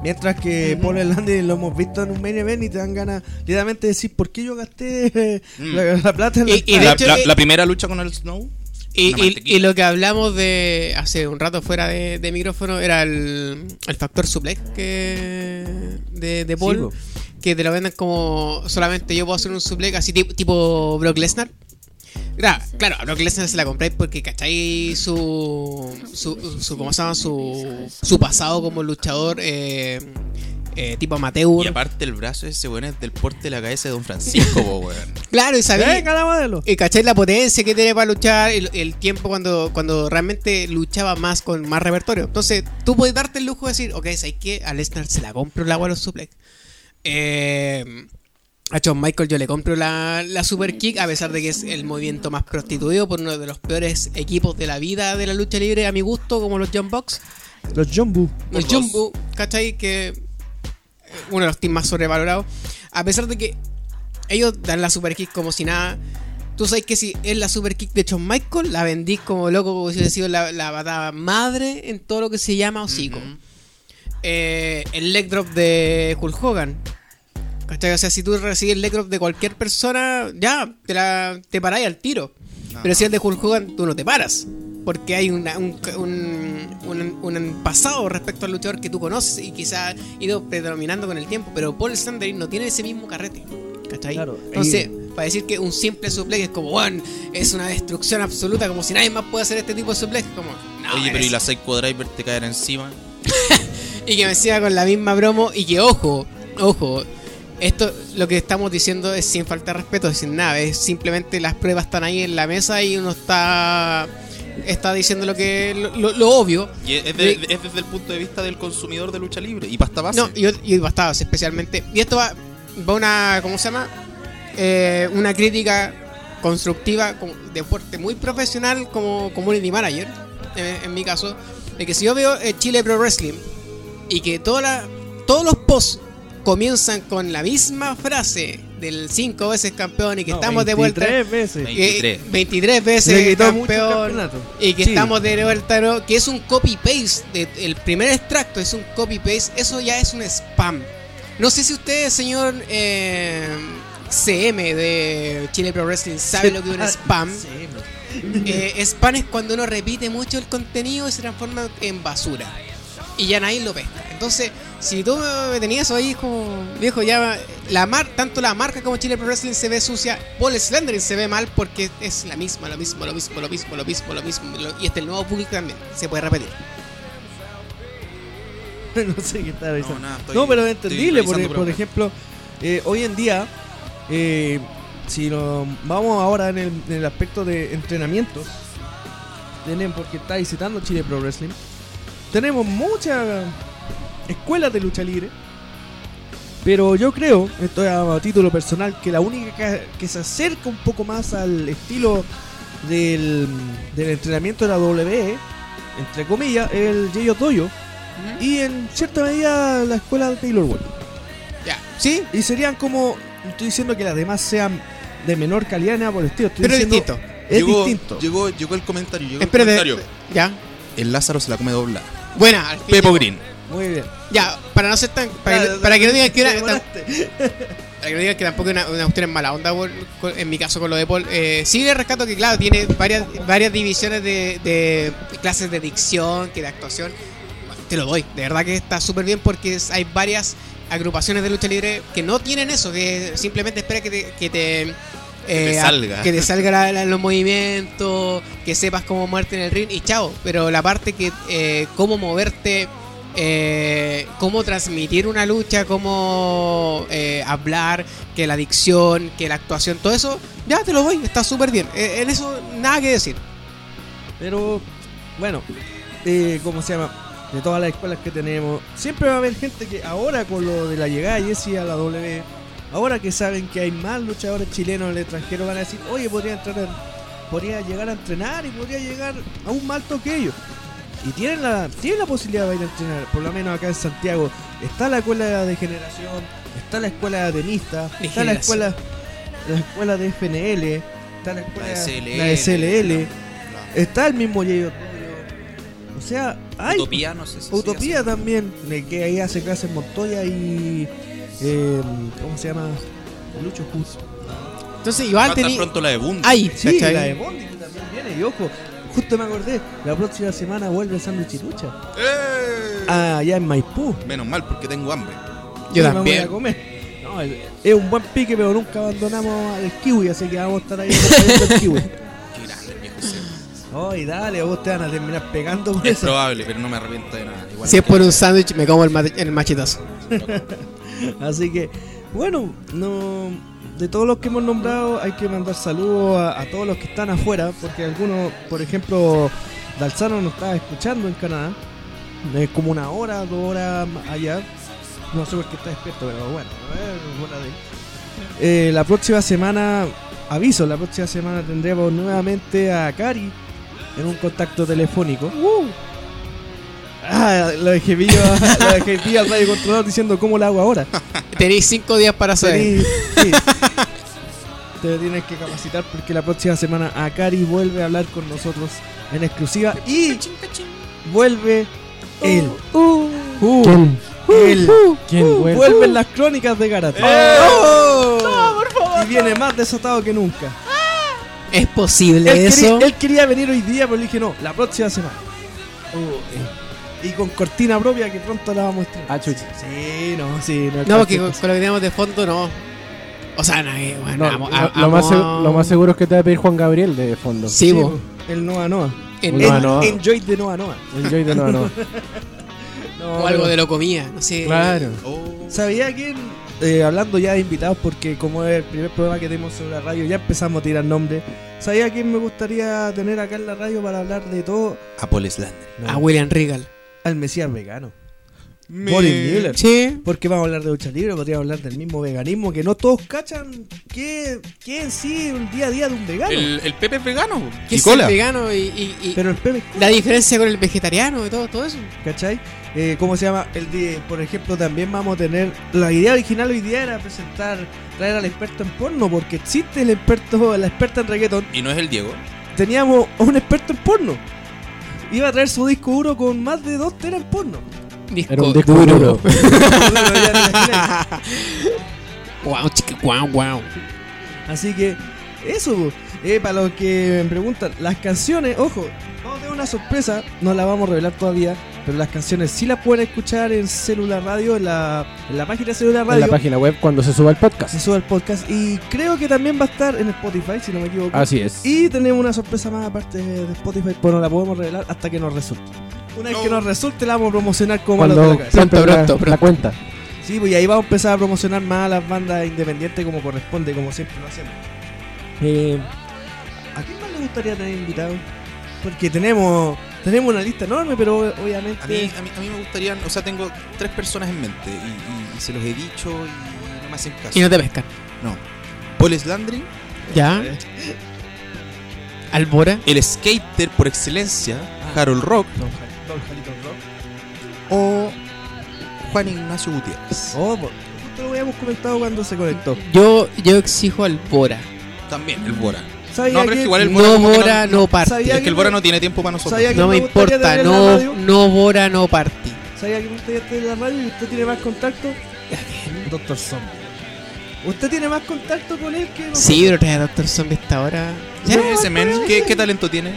Mientras que Paul Landry lo hemos visto en un main event y te dan ganas literalmente de decir por qué yo gasté eh, Mm. la, la plata en la Y- y la, hecho, la- la primera lucha con el Snow. Y, lo que hablamos de hace un rato fuera de, de micrófono era el, el factor suplex que de, de Paul. Sí, que te lo venden como solamente yo puedo hacer un suplex así tipo, tipo Brock Lesnar. Claro, claro, a Brock Lesnar se la compráis porque cacháis su, su, su, ¿cómo se llama? Su, su pasado como luchador eh, eh, tipo amateur. Y aparte el brazo ese weón es del porte de la cabeza de Don Francisco, po, weón. Claro, y sabéis... Venga la modelo. Y cachai la potencia que tiene para luchar, el, el tiempo cuando, cuando realmente luchaba más con más repertorio. Entonces, tú puedes darte el lujo de decir, ok, ¿sabes qué? A Lesnar se la compro el agua a los suplex. Eh, a Shawn Michael yo le compro la, la super kick, a pesar de que es el movimiento más prostituido por uno de los peores equipos de la vida de la lucha libre, a mi gusto, como los John Box. Los Jumbo. El dos. Jumbo, ¿cachai? Que eh, uno de los teams más sobrevalorados. A pesar de que ellos dan la super kick como si nada. Tú sabes que si es la super kick de Shawn Michael, la vendís como loco, como si hubiese sido la, la patada madre en todo lo que se llama hocico. Eh, el leg drop de Hulk Hogan. ¿Cachai? O sea, si tú recibes el leg drop de cualquier persona, ya, te, la, te paráis al tiro. Pero si es de Hulk Hogan, tú no te paras. Porque hay una- un, un, un- un pasado respecto al luchador que tú conoces y quizá ha ido predominando con el tiempo. Pero Paul Stanley no tiene ese mismo carrete. ¿Cachai? Claro, Entonces, para decir que un simple suplex es como, bueno, es una destrucción absoluta, como si nadie más puede hacer este tipo de suplex. Como, no, Oye, pero y la Psycho Driver te caerá encima. y que me siga con la misma promo y que ojo, ojo, esto lo que estamos diciendo es sin falta de respeto, es sin nada, es simplemente las pruebas están ahí en la mesa y uno está está diciendo lo que lo, lo- lo obvio. Y es, de- es desde el punto de vista del consumidor de lucha libre. Y pasta base. No, y, y bastados especialmente. Y esto va, va una, ¿cómo se llama? Eh, una crítica constructiva como deporte muy profesional como community manager, en, en mi caso, de que si yo veo eh, Chile Pro Wrestling y que toda la- todos los posts comienzan con la misma frase del cinco veces campeón y que estamos de vuelta. 23 veces. Ve- que- 23. 23 Se le veces campeón y que Sí. estamos de vuelta ¿no? que es un copy paste de- el primer extracto es un copy paste eso ya es un spam no sé si usted señor eh, CM de Chile Pro Wrestling sabe lo que es un spam Eh, spam es cuando uno repite mucho el contenido y se transforma en basura y ya nadie lo pesca entonces si tú me tenías ahí como viejo ya la mar tanto la marca como Chile Pro Wrestling se ve sucia Paul Slandering se ve mal porque es la misma lo mismo lo mismo lo mismo lo mismo lo mismo lo- y este el nuevo público también se puede repetir no sé qué estaba diciendo. No, nada, estoy- no, pero entendible. Por, revisando por ejemplo, eh, hoy en día, eh, si nos vamos ahora en el, en el aspecto de entrenamientos, tenemos, porque está visitando Chile Pro Wrestling, tenemos muchas escuelas de lucha libre. Pero yo creo, esto es a título personal, que la única que, que se acerca un poco más al estilo del, del entrenamiento de la WWE, entre comillas, es el J.O. Dojo. Y en cierta medida la escuela de Taylor Wolf. ya Sí, Y serían como. no Estoy diciendo que las demás sean de menor calidad, nada por el estilo. Estoy pero es diciendo, distinto. Es llegó, distinto. Llegó, llegó el comentario. Llegó Espérate. el comentario. Ya. El Lázaro se la come doblada. Buena, al fin Pepo llegó. Green. Muy bien. Ya, para no ser tan. Para, que, para que no digan que era. tan-. Para que no digan que tampoco es una, una cuestión en mala onda, por- con- en mi caso con lo de Paul. Eh, sí le rescato que, claro, tiene varias, varias divisiones de, de clases de dicción, que de actuación. Te lo doy, de verdad que está súper bien porque es- hay varias agrupaciones de lucha libre que no tienen eso, que simplemente espera que te... Que te te a- salga. que te salga la- la- los movimientos, que sepas cómo moverte en el ring y chao. Pero la parte que eh, cómo moverte eh, cómo transmitir una lucha, cómo eh, hablar, que la dicción, que la actuación, todo eso, ya te lo doy, está súper bien. Eh, en eso nada que decir. Pero, bueno, eh, ¿cómo se llama? De todas las escuelas que tenemos, siempre va a haber gente que ahora con lo de la llegada de Jesse a la W, ahora que saben que hay más luchadores chilenos en el extranjero, van a decir, oye, podría entrar a- podría llegar a entrenar y podría llegar aún más alto que ellos. Y tienen la, tienen la posibilidad de ir a entrenar, por lo menos acá en Santiago. Está la escuela de generación, está la escuela de tenista, De está la escuela, la escuela de FNL, está la escuela La SLL. la SLL. La- Está el mismo Yayo O sea, hay Utopía, no sé si. Utopía también, de que ahí hace clases Montoya y. eh, ¿Cómo se llama? Lucho Jus. Entonces, así. igual Va a estar tení... pronto la de Bundy. Ay, Sí, ¿cachai? la de Bondi que también viene. Y ojo, justo me acordé, la próxima semana vuelve Sándwich y Lucha. ¡Eh! Ah, allá en Maipú. Menos mal, porque tengo hambre. Yo también. ir a comer. No, es- es un buen pique, pero nunca abandonamos al kiwi, así que vamos a estar ahí al kiwi. Qué grande el viejo. Ay, dale, vos te van a terminar pegando por Es eso. probable, pero no me arrepiento de nada. Igual Si es por un sándwich, me como el, ma- el machetazo. Así que, bueno, no de todos los que hemos nombrado hay que mandar saludos a, todos los que están afuera, porque algunos, por ejemplo, Dalzano nos estaba escuchando en Canadá, es como una hora, dos horas allá, no sé por qué está despierto, pero bueno, él. Eh, la próxima semana, aviso, la próxima semana tendremos nuevamente a Cari en un contacto telefónico. Ah, lo dejé pillo, lo dejé pillo al radio controlador diciendo cómo lo hago ahora. Tenéis cinco días para hacer. Sí. Te tienes que capacitar porque la próxima semana Akari vuelve a hablar con nosotros en exclusiva y vuelve él. Uh, ¿Quién? Él. ¿Quién vuelve? Vuelven las crónicas de Garate. Y viene más desatado que nunca. ¿Es posible Él eso? quería, él quería venir hoy día, pero le dije no, la próxima semana. Y con cortina propia que pronto la vamos a estrenar. Ah, chucha. Sí, no, sí. No, No, porque con, con lo que tenemos de fondo no. O sea, no, eh, bueno, No, amo- lo, a- lo más, amo- seg- lo más seguro es que te va a pedir Juan Gabriel de fondo. Sí, Sí, bo. el Noa Noa. En- Noa En- Noa. Enjoy de Noa Noa. Enjoy de nuevo, no. No, o algo de lo comía, no sé. Claro. Oh. ¿Sabía quién? Eh, hablando ya de invitados, porque como es el primer programa que tenemos sobre la radio, ya empezamos a tirar nombres. ¿Sabía quién me gustaría tener acá en la radio para hablar de todo? Apple Slander. A William Regal. Al Mesías vegano. Boris Müller. Sí. Porque vamos a hablar de lucha libre, podríamos hablar del mismo veganismo, que no todos cachan que, que en sí un día a día de un vegano. El, el Pepe es vegano. Que Y es cola. el vegano y, y- y Pero el Pepe, la diferencia con el vegetariano y todo, todo eso. ¿cachai? Eh, ¿Cómo se llama? El de, por ejemplo, también vamos a tener. La idea original hoy día era presentar, traer al experto en porno, porque existe el experto, la experta en reggaeton. Y no es el Diego. Teníamos un experto en porno. Iba a traer su disco duro con más de dos teras en porno. Disco, Era un disco duro. duro. Wow, chica, wow, wow. Así que, eso, eh, para los que me preguntan, las canciones, ojo, vamos a tener una sorpresa, no la vamos a revelar todavía, pero las canciones sí las pueden escuchar en celular radio, en la, en la página de celular En radio. la página web cuando se suba el podcast. se sube el podcast y creo que también va a estar en Spotify, si no me equivoco. Así es. Y tenemos una sorpresa más aparte de Spotify, pero no la podemos revelar hasta que nos resulte. Una vez No. que nos resulte, la vamos a promocionar como de Cuando la cabeza. Pronto, siempre la- pronto, la pronto. cuenta. Sí, pues y ahí vamos a empezar a promocionar más a las bandas independientes como corresponde, como siempre lo hacemos. Eh, ¿A quién más le gustaría tener invitado? Porque tenemos tenemos una lista enorme, pero obviamente... A mí, a, mí, a mí me gustarían, o sea, tengo tres personas en mente y, y- y se los he dicho y no me hacen caso. Y no te pescan. No. Paul Slandry, Ya. Albora. el skater por excelencia, Ah. Harold Rock Don, Don Rock. o Juan Ignacio Gutiérrez. Oh, pues, justo lo habíamos comentado cuando se conectó. Yo, yo exijo al Bora. También, el Bora. ¿Sabía No, pero es que- que igual el Bora No Bora, no Es que el Bora no tiene tiempo para nosotros. ¿Sabía que No me me gustaría importa, no, no Bora, no party. ¿Sabía que usted ya está en la radio y usted tiene más contacto? Doctor Zombie. Usted tiene más contacto con él que. Sí, pero trae a Doctor Zombie hasta ahora. ¿Sí? Ese men, ¿qué, qué talento tiene?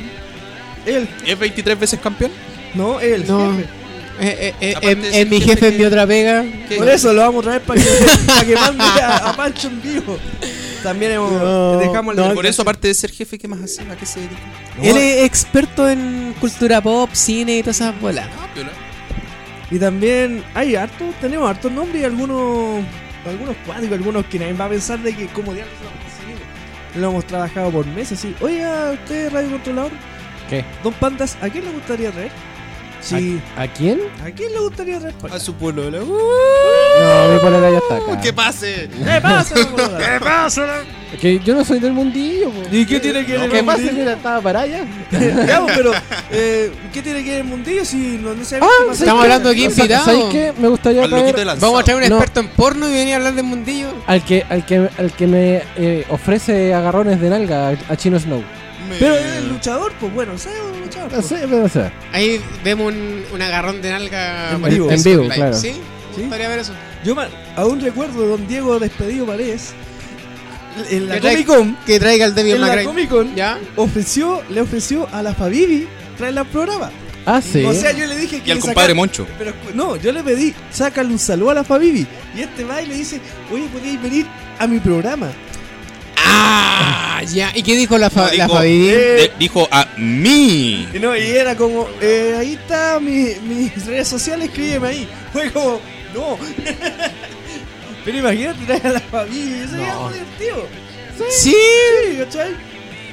Él, ¿Es 23 veces campeón? no, él. No. Eh, eh, eh, es mi jefe, en mi otra pega. ¿Qué? Por eso lo vamos a traer para que, para que mande a, a Pancho en vivo. También hemos, No, dejamos no, Por eso, aparte de ser jefe, ¿qué más hace? ¿A qué se dedica? No, Él es experto en cultura pop, cine y todas esas bolas. Ah. Y también hay hartos, tenemos hartos nombres y algunos, algunos cuádricos, algunos que nadie va a pensar de que como diablos. Lo hemos trabajado por meses, sí. Oiga, usted, radio controlador, ¿Qué? Don Pandas, ¿a quién le gustaría traer? Sí. ¿A quién? ¿A quién le gustaría traer? A su polola. No, mi polera ya está acá. ¡Que pase! ¿Qué pasa, ¿Qué pasa? Es que yo no soy del mundillo, po. ¿Y qué tiene que ver el ¿Qué pasa? mundillo? Mira, estaba para allá. Pues, pero, eh, ¿qué tiene que ver el mundillo si no, no sabemos Ah, qué pasa? estamos hablando aquí Sa- invitado. ¿Sabéis qué? Me gustaría traer. Vamos a traer un No. experto en porno y venir a hablar del mundillo. al que, al que, al que me eh, ofrece agarrones de nalga a Chino Snow. Me- Pero el luchador, pues bueno, ¿sabes un luchador? No pues? pero. Ahí vemos un, un agarrón de nalga En vivo. En Facebook vivo, Live. claro. ¿Sí? ¿Sí? Podría ver eso. Yo aún recuerdo don Diego Despedido Paredes en la Comic Con, Que traiga el Devil en la. Comic Con ¿Ya? ofreció, le ofreció a la Fabibi traerla al programa. Ah, sí. O sea, yo le dije que Y al compadre Moncho. Pero no, yo le pedí, sácale un saludo a la Fabibi. Y este va y le dice, oye, podéis venir a mi programa. Ah, ya. ¿Y qué dijo la, fa No, la dijo- Fabi? Eh, dijo a mí. Y, no, y era como, eh, ahí está mi, mis redes sociales, escríbeme ahí. Fue como, no. Pero imagínate traer a la Fabibi, eso sería No. muy divertido. Sí. Sí, ¿cachai?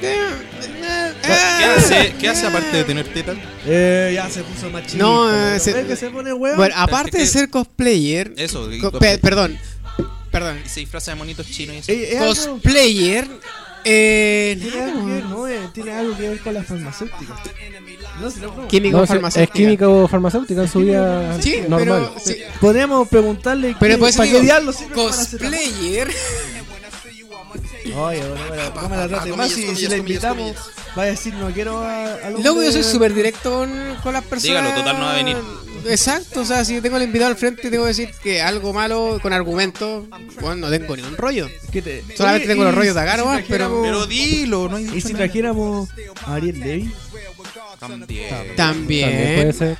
¿Qué hace, ¿Qué hace aparte de tener tetas? Eh, ya se puso más chido. No, eh, se- ¿Ves que se pone huevo? Bueno, aparte de Es que- ser cosplayer. Eso. co- pe- perdón. Perdón. y se disfraza de monitos chinos y eso. Eh, es algo- Cosplayer. Eh, tiene, algo que ver, no, eh, tiene algo que ver con las farmacéuticas. No, si no, químico farmacéutico. es químico farmacéutico en su vida Sí, normal. pero. sí. Podríamos preguntarle Pero qué- para digo, qué diablos sirve el paracetamol. Cosplayer. Oye, bueno, bueno, no me la trate comillas, más si, si la invitamos. comillas. Va a decir, no quiero a, a los Luego yo soy súper directo con, con las personas. Dígalo, total, no va a venir. Exacto, o sea, si tengo al invitado al frente, tengo que decir que algo malo con argumentos. Bueno, no tengo ni un rollo. ¿Qué te- Solamente tengo los rollos de acá nomás, pero- Pero dilo, no hay ¿Y si trajéramos a Ariel Levy? También. También puede ser.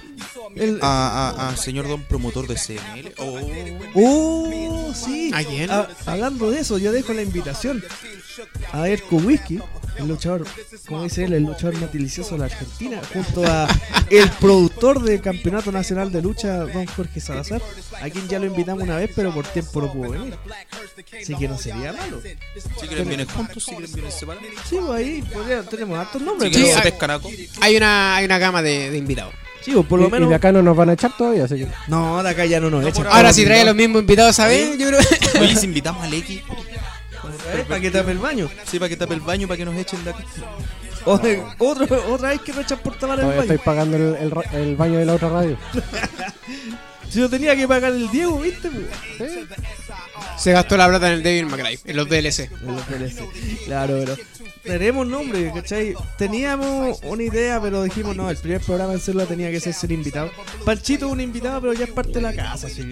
El- A, a, a señor don promotor de CNL. Oh. Oh, sí. ¿A quién? Ah, hablando de eso, yo dejo la invitación a Erko Whisky, el luchador, como dice él, el luchador más delicioso de la Argentina, junto a el productor del Campeonato Nacional de Lucha, don Jorge Salazar, a quien ya lo invitamos una vez, pero por tiempo no pudo venir. Así que no sería malo. Si quieren vienen juntos, si quieren vienen separados. Sí, pues ahí podría- tenemos hartos Si nombres. quieren Sí, a co- Hay una, hay una gama de, de invitados. Sí, pues por Y- lo y, menos. de acá no nos van a echar todavía, así que. No, de acá ya no nos echan. Ahora, si trae los mismos invitados, ¿sabes? Yo creo Oye, si invitamos al X, Para que tape el baño. sí, para que tape el baño, para que nos echen de acá. O de- otro, otra vez que echan por tapar el Todavía baño. estoy pagando el, el ra- el baño de la otra radio. Si yo tenía que pagar el Diego, ¿viste? pues? se gastó la plata en el Devil McRae, en los DLC. En los DLC. Claro, pero tenemos nombre, ¿cachai? Teníamos una idea, pero dijimos, no, el primer programa en célula tenía que ser ser invitado. Panchito es un invitado, pero ya es parte de la casa, así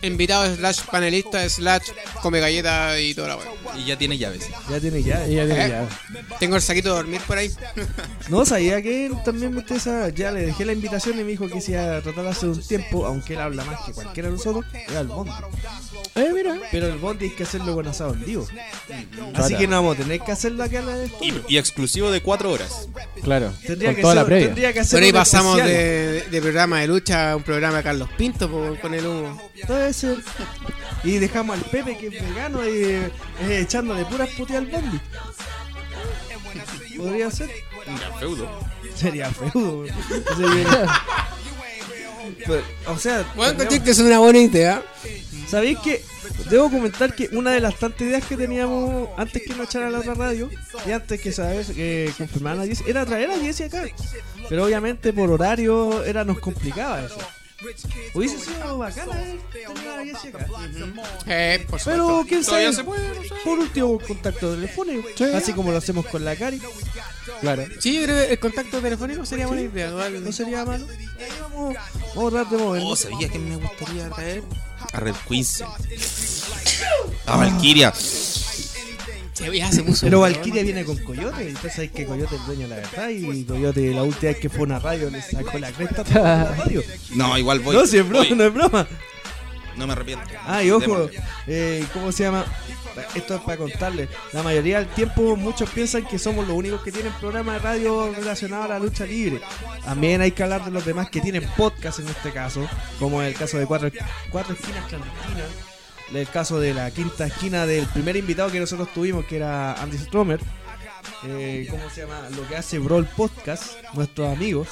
que... Invitado slash panelista slash come galleta y toda la wea. Y ya tiene llaves. Ya tiene. Y ya tiene ¿Eh? ya. Tengo el saquito de dormir por ahí. No sabía que él también me interesa. Ya le dejé la invitación y me dijo que se iba a tratar hace un tiempo, aunque él habla más que cualquiera de nosotros, era el Bondi. Eh, mira. Pero el Bondi hay que hacerlo con asado en vivo. Así Claro. que no vamos a tener que hacer la cara de. Y, y exclusivo de cuatro horas. Claro. Tendría Con que toda ser- la previa. Tendría que hacer y un pasamos de, de programa de lucha a un programa de Carlos Pinto con el humo. Puede ser. Y dejamos al Pepe que es vegano y eh, echándole puras puteas al Bondi. Podría ser. Ya, feudo. Sería feudo. Sería- Pero, o sea, Bueno, tenemos- que es una buena idea. ¿Sabéis que Debo comentar que una de las tantas ideas que teníamos antes que nos echara a la otra radio y antes que sabes que confirmaran a Jesse era traer a Jesse acá. Pero obviamente por horario era nos complicaba eso. Hubiese sido bacana tener a Jessie acá. Eh, por Pero quién sabe, se puede, no sé. por último contacto telefónico, así como lo hacemos con la Cari, Claro. Sí, yo creo que el contacto telefónico sería buena idea. ¿no? no sería malo. Ahí vamos, vamos a tratar de movernos. Oh, ¿sabía que me gustaría traer? A Red Quincy. A Valkyria. Pero. Valkyria viene con Coyote, entonces hay que Coyote es el dueño de la verdad y Coyote la última vez que fue a una radio le sacó la cresta a la radio. No, igual voy. No, si es broma, Voy. no es broma. No me arrepiento. Ah, y ojo, eh, ¿cómo se llama? Esto es para contarles. La mayoría del tiempo muchos piensan que somos los únicos que tienen programa de radio relacionado a la lucha libre. También hay que hablar de los demás que tienen podcast en este caso, como el caso de Cuatro, cuatro Esquinas Clandestinas, el caso de la quinta esquina del primer invitado que nosotros tuvimos, que era Andy Stromer. Eh, ¿Cómo se llama? Lo que hace Brawl Podcast, nuestros amigos.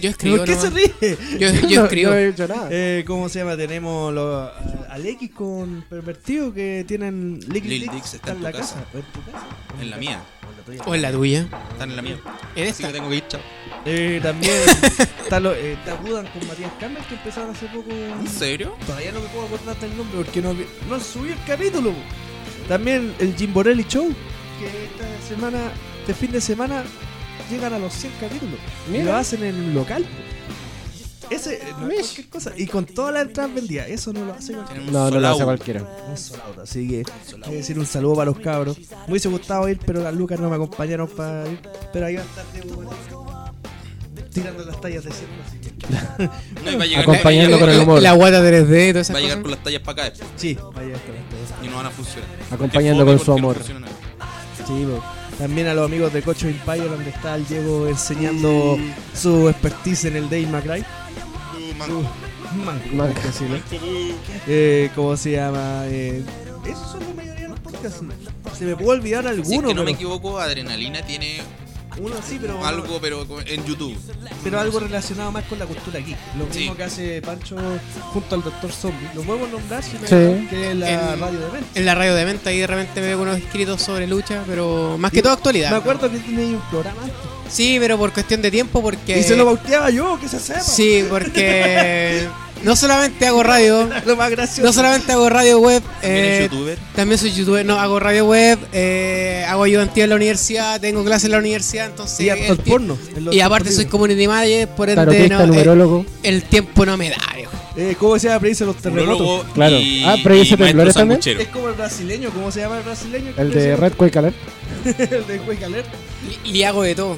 Yo escribo. ¿Por qué se nomás. ríe? Yo, No, yo escribo. No he hecho nada. Eh, ¿Cómo se llama? Tenemos lo- a- al X con Pervertido que tienen Liquid Lil Dicks está en la casa. casa. ¿O en tu casa? En la mía. ¿O en la tuya? O en la tuya. Están en la mía. En Así esta. que tengo que ir, chao. Eh, también está, lo, eh, está Budan con Matías Campbell que empezaron hace poco. ¿En serio? Todavía no me puedo acordar del nombre porque no, no subí el capítulo. También el Jim Borelli Show que esta semana, este fin de semana, llegan a los 100 capítulos. Y Mira. lo hacen en un local. Ese, eh, no es cualquier cosa. Y con todas las entradas vendidas. Eso no lo hace cualquiera. No, no lo hace cualquiera. Un así que que decir un saludo para los cabros. Me hubiese gustado ir, pero las lucas no me acompañaron para ir. Pero ahí va a estar Bonito, tirando las tallas de siempre. Así que. No, y va a llegar, Acompañando va a con el llegar- humor. La guata 3D y todas esas Va a llegar cosas. con las tallas para acá después. Sí, vaya a estar las Y no van a funcionar. Acompañando con su no amor. tallas. Sí, po. También a los amigos de Cocho Empire, donde está el Diego enseñando su expertise en el Dave McRae. Uh, man. Man, Man. hay que decirlo. Eh, ¿Cómo se llama? Eh, esos son la mayoría de los podcasts. Se me puede olvidar Si es alguno, que no me pero equivoco, Adrenalina tiene uno sí, pero algo, pero en YouTube. pero algo relacionado más con la cultura geek. Lo Sí. mismo que hace Pancho junto al Doctor Zombie. Lo podemos nombrar si me Sí. que es la En- radio de mente. En la radio de venta ahí de repente veo unos escritos sobre lucha, pero más que todo actualidad. Me acuerdo que tenía un programa antes. Sí, pero por cuestión de tiempo, porque. y se lo bauteaba yo, que se sepa. Sí, porque no solamente hago radio, Lo más gracioso. no solamente hago radio web, También eh, youtuber. también soy youtuber, no, hago radio web, eh, hago ayudantía en la universidad, tengo clases en la universidad, entonces... y el porno. aparte soy community manager, por ende no, eh, el tiempo no me da, viejo. Eh, ¿Cómo se llama? Predice los terremotos. Claro. y, Ah, pero ¿y ese y maestro temblores también? Es como el brasileño. ¿Cómo se llama el brasileño? El de Red Quake Alert. el de Quake Alert. Y, y hago de todo.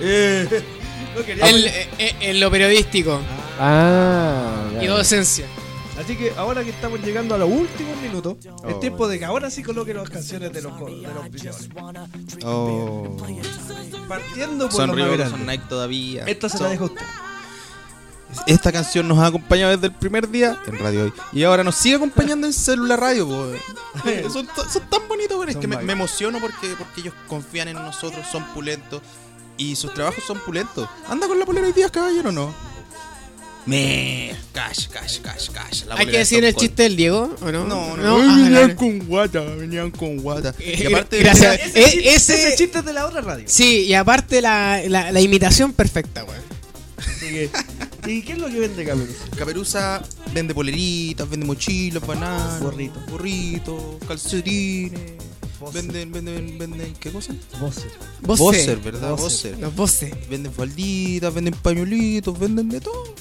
Eh, no En, en- en lo periodístico Ah, ya. y docencia. Así que ahora que estamos llegando a los últimos minutos, Oh. es tiempo de que ahora sí coloque las canciones de los, de los. Oh. Partiendo por Son los grandes. son Nike todavía. Esta se la dejo usted. Esta canción nos ha acompañado desde el primer día en Radio Hoy. Y ahora nos sigue acompañando en Celular Radio. son, son tan bonitos, güey. Es Son que me, me emociono porque, porque ellos confían en nosotros, son pulentos. Y sus trabajos son pulentos. ¿Anda con la polera hoy día, caballero o no? Me. Cash, cash, cash, cash. La Hay que decir el chiste del Diego, ¿o no? No, no, no. Ay, venían con guata, venían con guata. Eh, Y aparte, gracias. Ese, Eh, chiste, ese- ese chiste es de la otra radio. Sí, y aparte la, la, la imitación perfecta, que- ¿Y qué es lo que vende Camerus? Caperuza vende poleritas, vende mochilas, bananas, Gorritos. gorritos, calcetines. Venden, venden, venden, ¿qué cosa? Vos Bosser, ¿verdad? Los voces. Venden falditas, venden pañuelitos, venden de todo.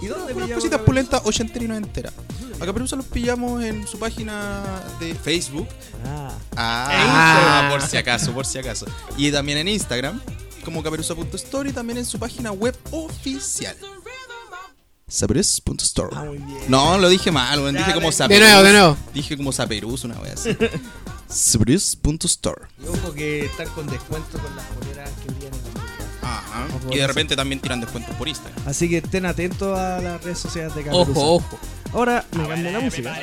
¿Y dónde Unas cositas pulentas, ochentera y noventera. A Caperuza los pillamos en su página de Facebook. Ah. Ah, Ah. por si acaso, por si acaso. Y también en Instagram, como caperuza.story, también en su página web oficial. Saperus.store. Ah. No, lo dije mal, Dije como Saperus. de nuevo, de nuevo. Dije como Saperus, una wea así. Saperus.store. Y ojo que están con descuento con las poleras que vienen en la. Ajá. Ojo, Y de repente también tiran descuentos por Instagram. Así que estén atentos a las redes sociales de Cameruza. Ojo, ojo. Ahora me cambio la música.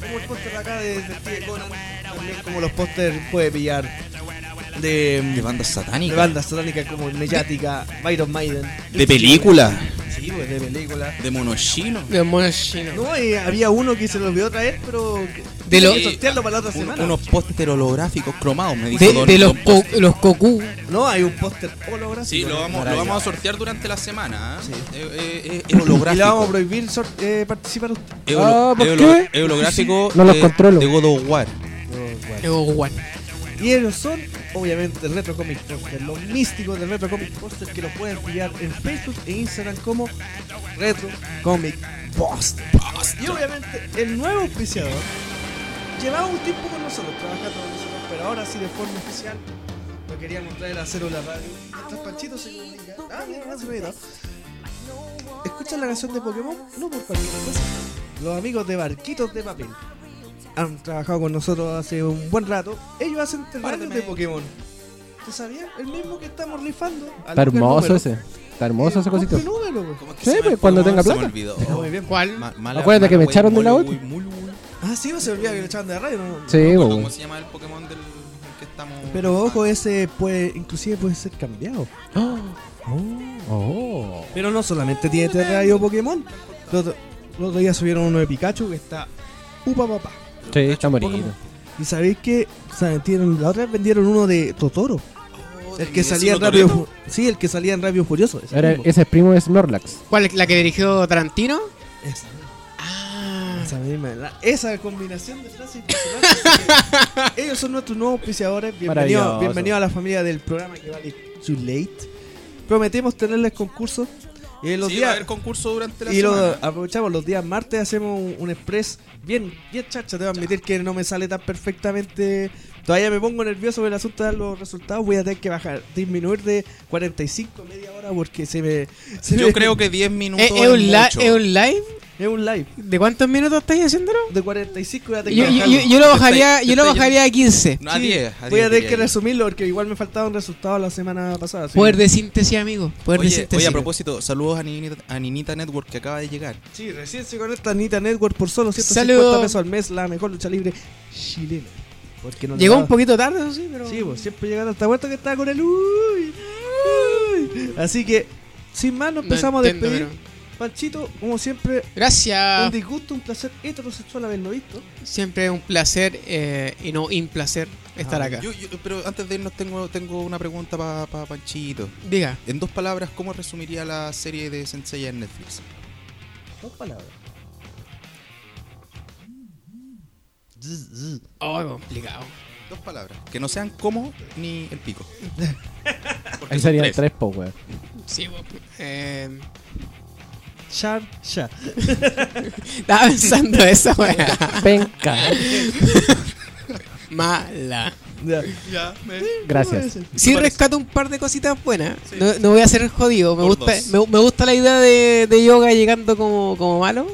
Como el póster acá de, de Steve Conan, también como los pósters puede pillar de, De bandas de satánicas. bandas satánicas como Mediática, Iron Maiden. De película. Sí, pues de película. De monochino. De. No, y había uno que se lo olvidó traer, pero De, lo- Hay que sortearlo para la otra Un- semana. unos póster holográficos cromados, me dijo de, Don- de los, co- los cocú. No, hay un póster holográfico. Sí, lo vamos, lo Maravilla. vamos a sortear durante la semana. ¿eh? Sí. Eh, eh, eh, es holográfico. Y le vamos a prohibir sor- eh, participar usted. Ah, ¿por qué? holográfico No los controlo. de God of War. Y ellos son, obviamente, el Retro Comic Poster, los místicos del Retro Comic Poster que los pueden pillar en Facebook e Instagram como Retro Comic Poster. Y obviamente, el nuevo auspiciador llevaba un tiempo con nosotros, trabajando con nosotros, pero ahora sí de forma oficial lo queríamos traer a Célula Radio. Mientras Panchito se comunica. Ah, mira, se me. ¿Escuchan la canción de Pokémon? No por cualquier cosa. Los amigos de Barquitos de Papel han trabajado con nosotros hace un buen rato. Ellos hacen terrarios de Pokémon. ¿Tú sabías? El mismo que estamos rifando. Está hermoso ese. Está hermoso ese cosito. número, güey. ¿Cómo es que Sí, pues, cuando tenga Se me plata. olvidó. Está muy bien. ¿Cuál? Ma- mala- Acuérdate que mala me wey, echaron de la wey, mul. Ah, sí, se olvidaba que le echaban de la radio. ¿no? Sí, No me acuerdo bo. ¿Cómo se llama el Pokémon del que estamos? Pero ojo, ese puede, inclusive puede ser cambiado. Oh. Pero no solamente tiene terrario Pokémon. El otro, el otro día subieron uno de Pikachu que está upa papá. Sí, está bonito. Y sabéis que la otra vez vendieron uno de Totoro. Oh, El ¿de que salía en? Fu- Sí, el que salía en Rápido Furioso. ese ese es primo de Snorlax. ¿Cuál? ¿La que dirigió Tarantino? Esa. Ah. Esa misma, la- esa combinación de frases impresionante que- Ellos son nuestros nuevos auspiciadores. Bienvenido, bienvenido a la familia del programa que vale too late. Prometemos tenerles concursos. Y los Sí, va a días. haber concurso durante la Y lo aprovechamos, los días martes hacemos un, un express bien, bien chacha, te voy a admitir que no me sale tan perfectamente. Todavía me pongo nervioso con el asunto de dar los resultados, voy a tener que bajar, disminuir de 45 a media hora porque se me... se Yo me- creo que 10 minutos ¿Es, es, es un li- mucho. es un live? Es un live ¿De cuántos minutos estáis haciéndolo? de 45 voy a tener Yo, que yo, yo- yo lo bajaría, yo lo bajaría a 15. No, a Sí, 10. a voy a 10 tener que resumirlo porque igual me faltaban resultados la semana pasada. así Poder de síntesis, amigo. Poder de Oye, síntesis. oye, a propósito, saludos a Ninita, a Ninita Network que acaba de llegar. Sí, recién se conecta Anita Network por solo 150 Saludos. pesos al mes, la mejor lucha libre chilena. Porque no le Llegó un poquito tarde, eso sí, pero. Sí, pues siempre llegaron hasta vuelta que estaba con el uy, uy. Así que, sin más, nos No empezamos a despedir. pero- Panchito, como siempre, un Gracias. disgusto, un placer heterosexual haberlo visto. Siempre un placer eh, y no implacer estar Ah, acá. Yo- yo- pero antes de irnos tengo, tengo una pregunta para Panchito. Diga. En dos palabras, ¿cómo resumiría la serie de Sensei en Netflix? Dos palabras. Oh, complicado. Dos palabras. Que no sean como ni el pico. Ahí serían tres. tres, po, weón. Sí, bo- eh, Char, ya. estaba pensando esa weá. Penca. Mala. Ya. Gracias. Sí rescato un par de cositas buenas. No, no voy a ser jodido. Me Por gusta, me, me gusta la idea de, de yoga llegando como, como malo.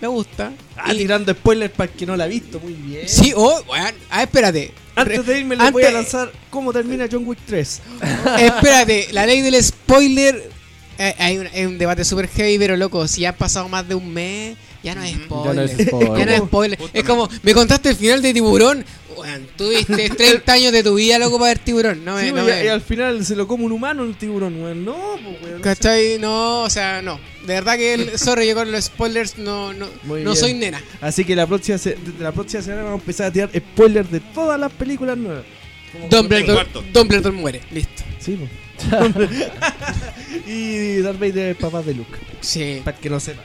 Me gusta. Ah, Y- tirando spoilers para el que no la ha visto. Muy bien. Sí, oh, weón. Ah, espérate. Antes de irme, les Antes- voy a lanzar cómo termina John Wick 3. Espérate, la ley del spoiler. Eh, hay, un, hay un debate super heavy, pero loco, si ya ha pasado más de un mes, ya no es spoiler. Ya no es spoiler. Ya no es spoiler. Es Justamente. como, me contaste el final de Tiburón. Weón, tuviste 30 años de tu vida, loco, para ver Tiburón. No me. Sí, no y, me- y al final se lo come un humano el tiburón, weón. No, pues, weón. ¿Cachai? No, o sea, no. De verdad que el. Sorry, yo con los spoilers no, no, no soy nena. Así que la próxima, se- desde la próxima semana vamos a empezar a tirar spoilers de todas las películas nuevas. Como- Dumbledore, cuarto. Dumbledore muere. Listo. Sí, po. y Darth Vader es papá de Luke, Sí. para que no sepa.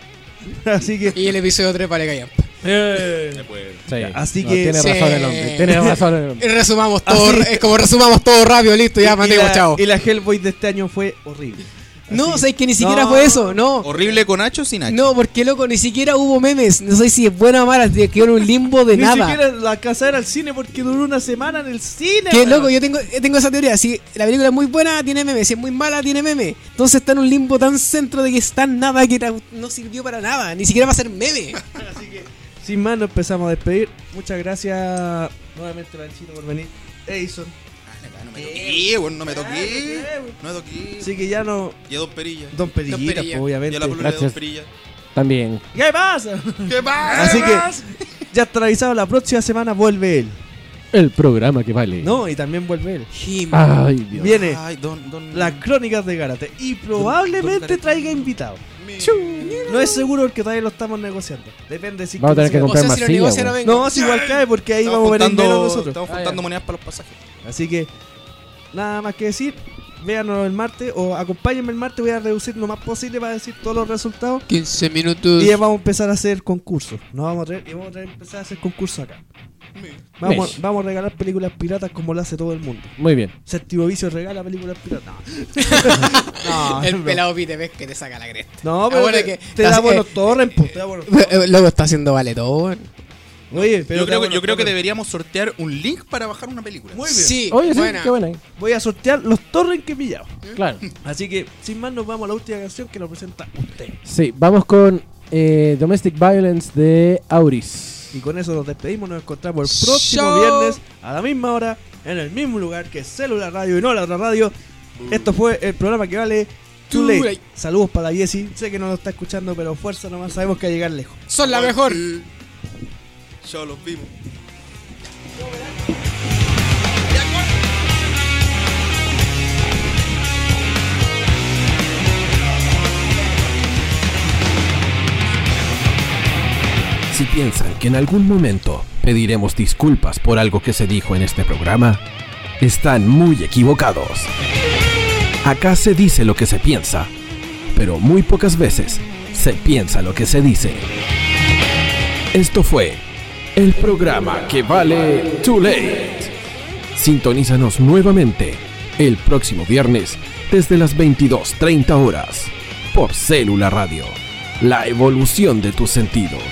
Así que... Y el episodio 3 para. Se puede. Sí. Así No, que- Tiene Sí. razón el hombre. Tiene razón el hombre. Resumamos todo. Así- Es como resumamos todo rápido, listo, ya mandemos, chao. y la Hellboy de este año fue horrible. No, o sea, que ni siquiera No. fue eso, no. Horrible con Nacho o sin Nacho. No, porque loco, ni siquiera hubo memes. No sé si es buena o mala, quedó en un limbo de Ni nada. siquiera la casa era al cine porque duró una semana en el cine. Que loco, yo tengo, yo tengo esa teoría. Si la película es muy buena, tiene memes. Si es muy mala, tiene memes. Entonces está en un limbo tan centro de que está en nada que no sirvió para nada. Ni siquiera va a ser meme. Así que, sin más, nos empezamos a despedir. Muchas gracias nuevamente, Panchito, por venir. Edison. Ah, No me toqué, weón, no me toqué. No me toqué. Así que ya no. Y a Don Perilla. Don Perillita, Don Perilla. obviamente. Y a la de Don Gracias. Perilla. También. ¿Qué pasa? ¿Qué pasa? Así que ya está avisado, la próxima semana vuelve él. El programa que vale. No, y también vuelve él. Ay, Dios. Viene Ay, don, don. las crónicas de Gárate y probablemente traiga invitado. No es seguro porque todavía lo estamos negociando. Depende si Vamos a tener que si- O comprar sea, más si lo sillas, negocian, no. No, si igual cae porque ahí Estamos vamos a ver nosotros. estamos Ah, juntando monedas para los pasajes. Así que nada más que decir. Véanos el martes o acompáñenme el martes. Voy a reducir lo más posible para decir todos los resultados. 15 minutos. Y ya vamos a empezar a hacer concursos. Nos vamos a traer, y vamos a empezar a hacer concursos acá. Vamos, Mesh. vamos a regalar películas piratas como lo hace todo el mundo. Muy bien. Séptimo Vicio regala películas piratas. No, no, el no. pelado Pite ves que te saca la cresta. No, pero bueno te, que- te da eh, po, te da buenos torrents. Luego está haciendo vale todo, weón. Oye, pero yo creo, que, yo creo que deberíamos sortear un link para bajar una película. Muy bien. Sí, Oye, sí, buena. qué buena. Voy a sortear los torrents que he pillado. Claro. Así que, sin más, nos vamos a la última canción que nos presenta usted. Sí, vamos con eh, Domestic Violence de Auris. Y con eso nos despedimos. Nos encontramos el próximo viernes a la misma hora, en el mismo lugar que Celular Radio y no la otra radio. Esto fue el programa que vale Too Too Late. Saludos para la Jessie. Sé que no nos está escuchando, pero fuerza nomás. Sabemos que va a llegar lejos. Son la mejor. Si piensan que en algún momento pediremos disculpas por algo que se dijo en este programa, están muy equivocados. Acá se dice lo que se piensa, pero muy pocas veces se piensa lo que se dice. Esto fue el programa que vale Too Late. Sintonízanos nuevamente el próximo viernes desde las 22.30 horas por Célula Radio, la evolución de tus sentidos.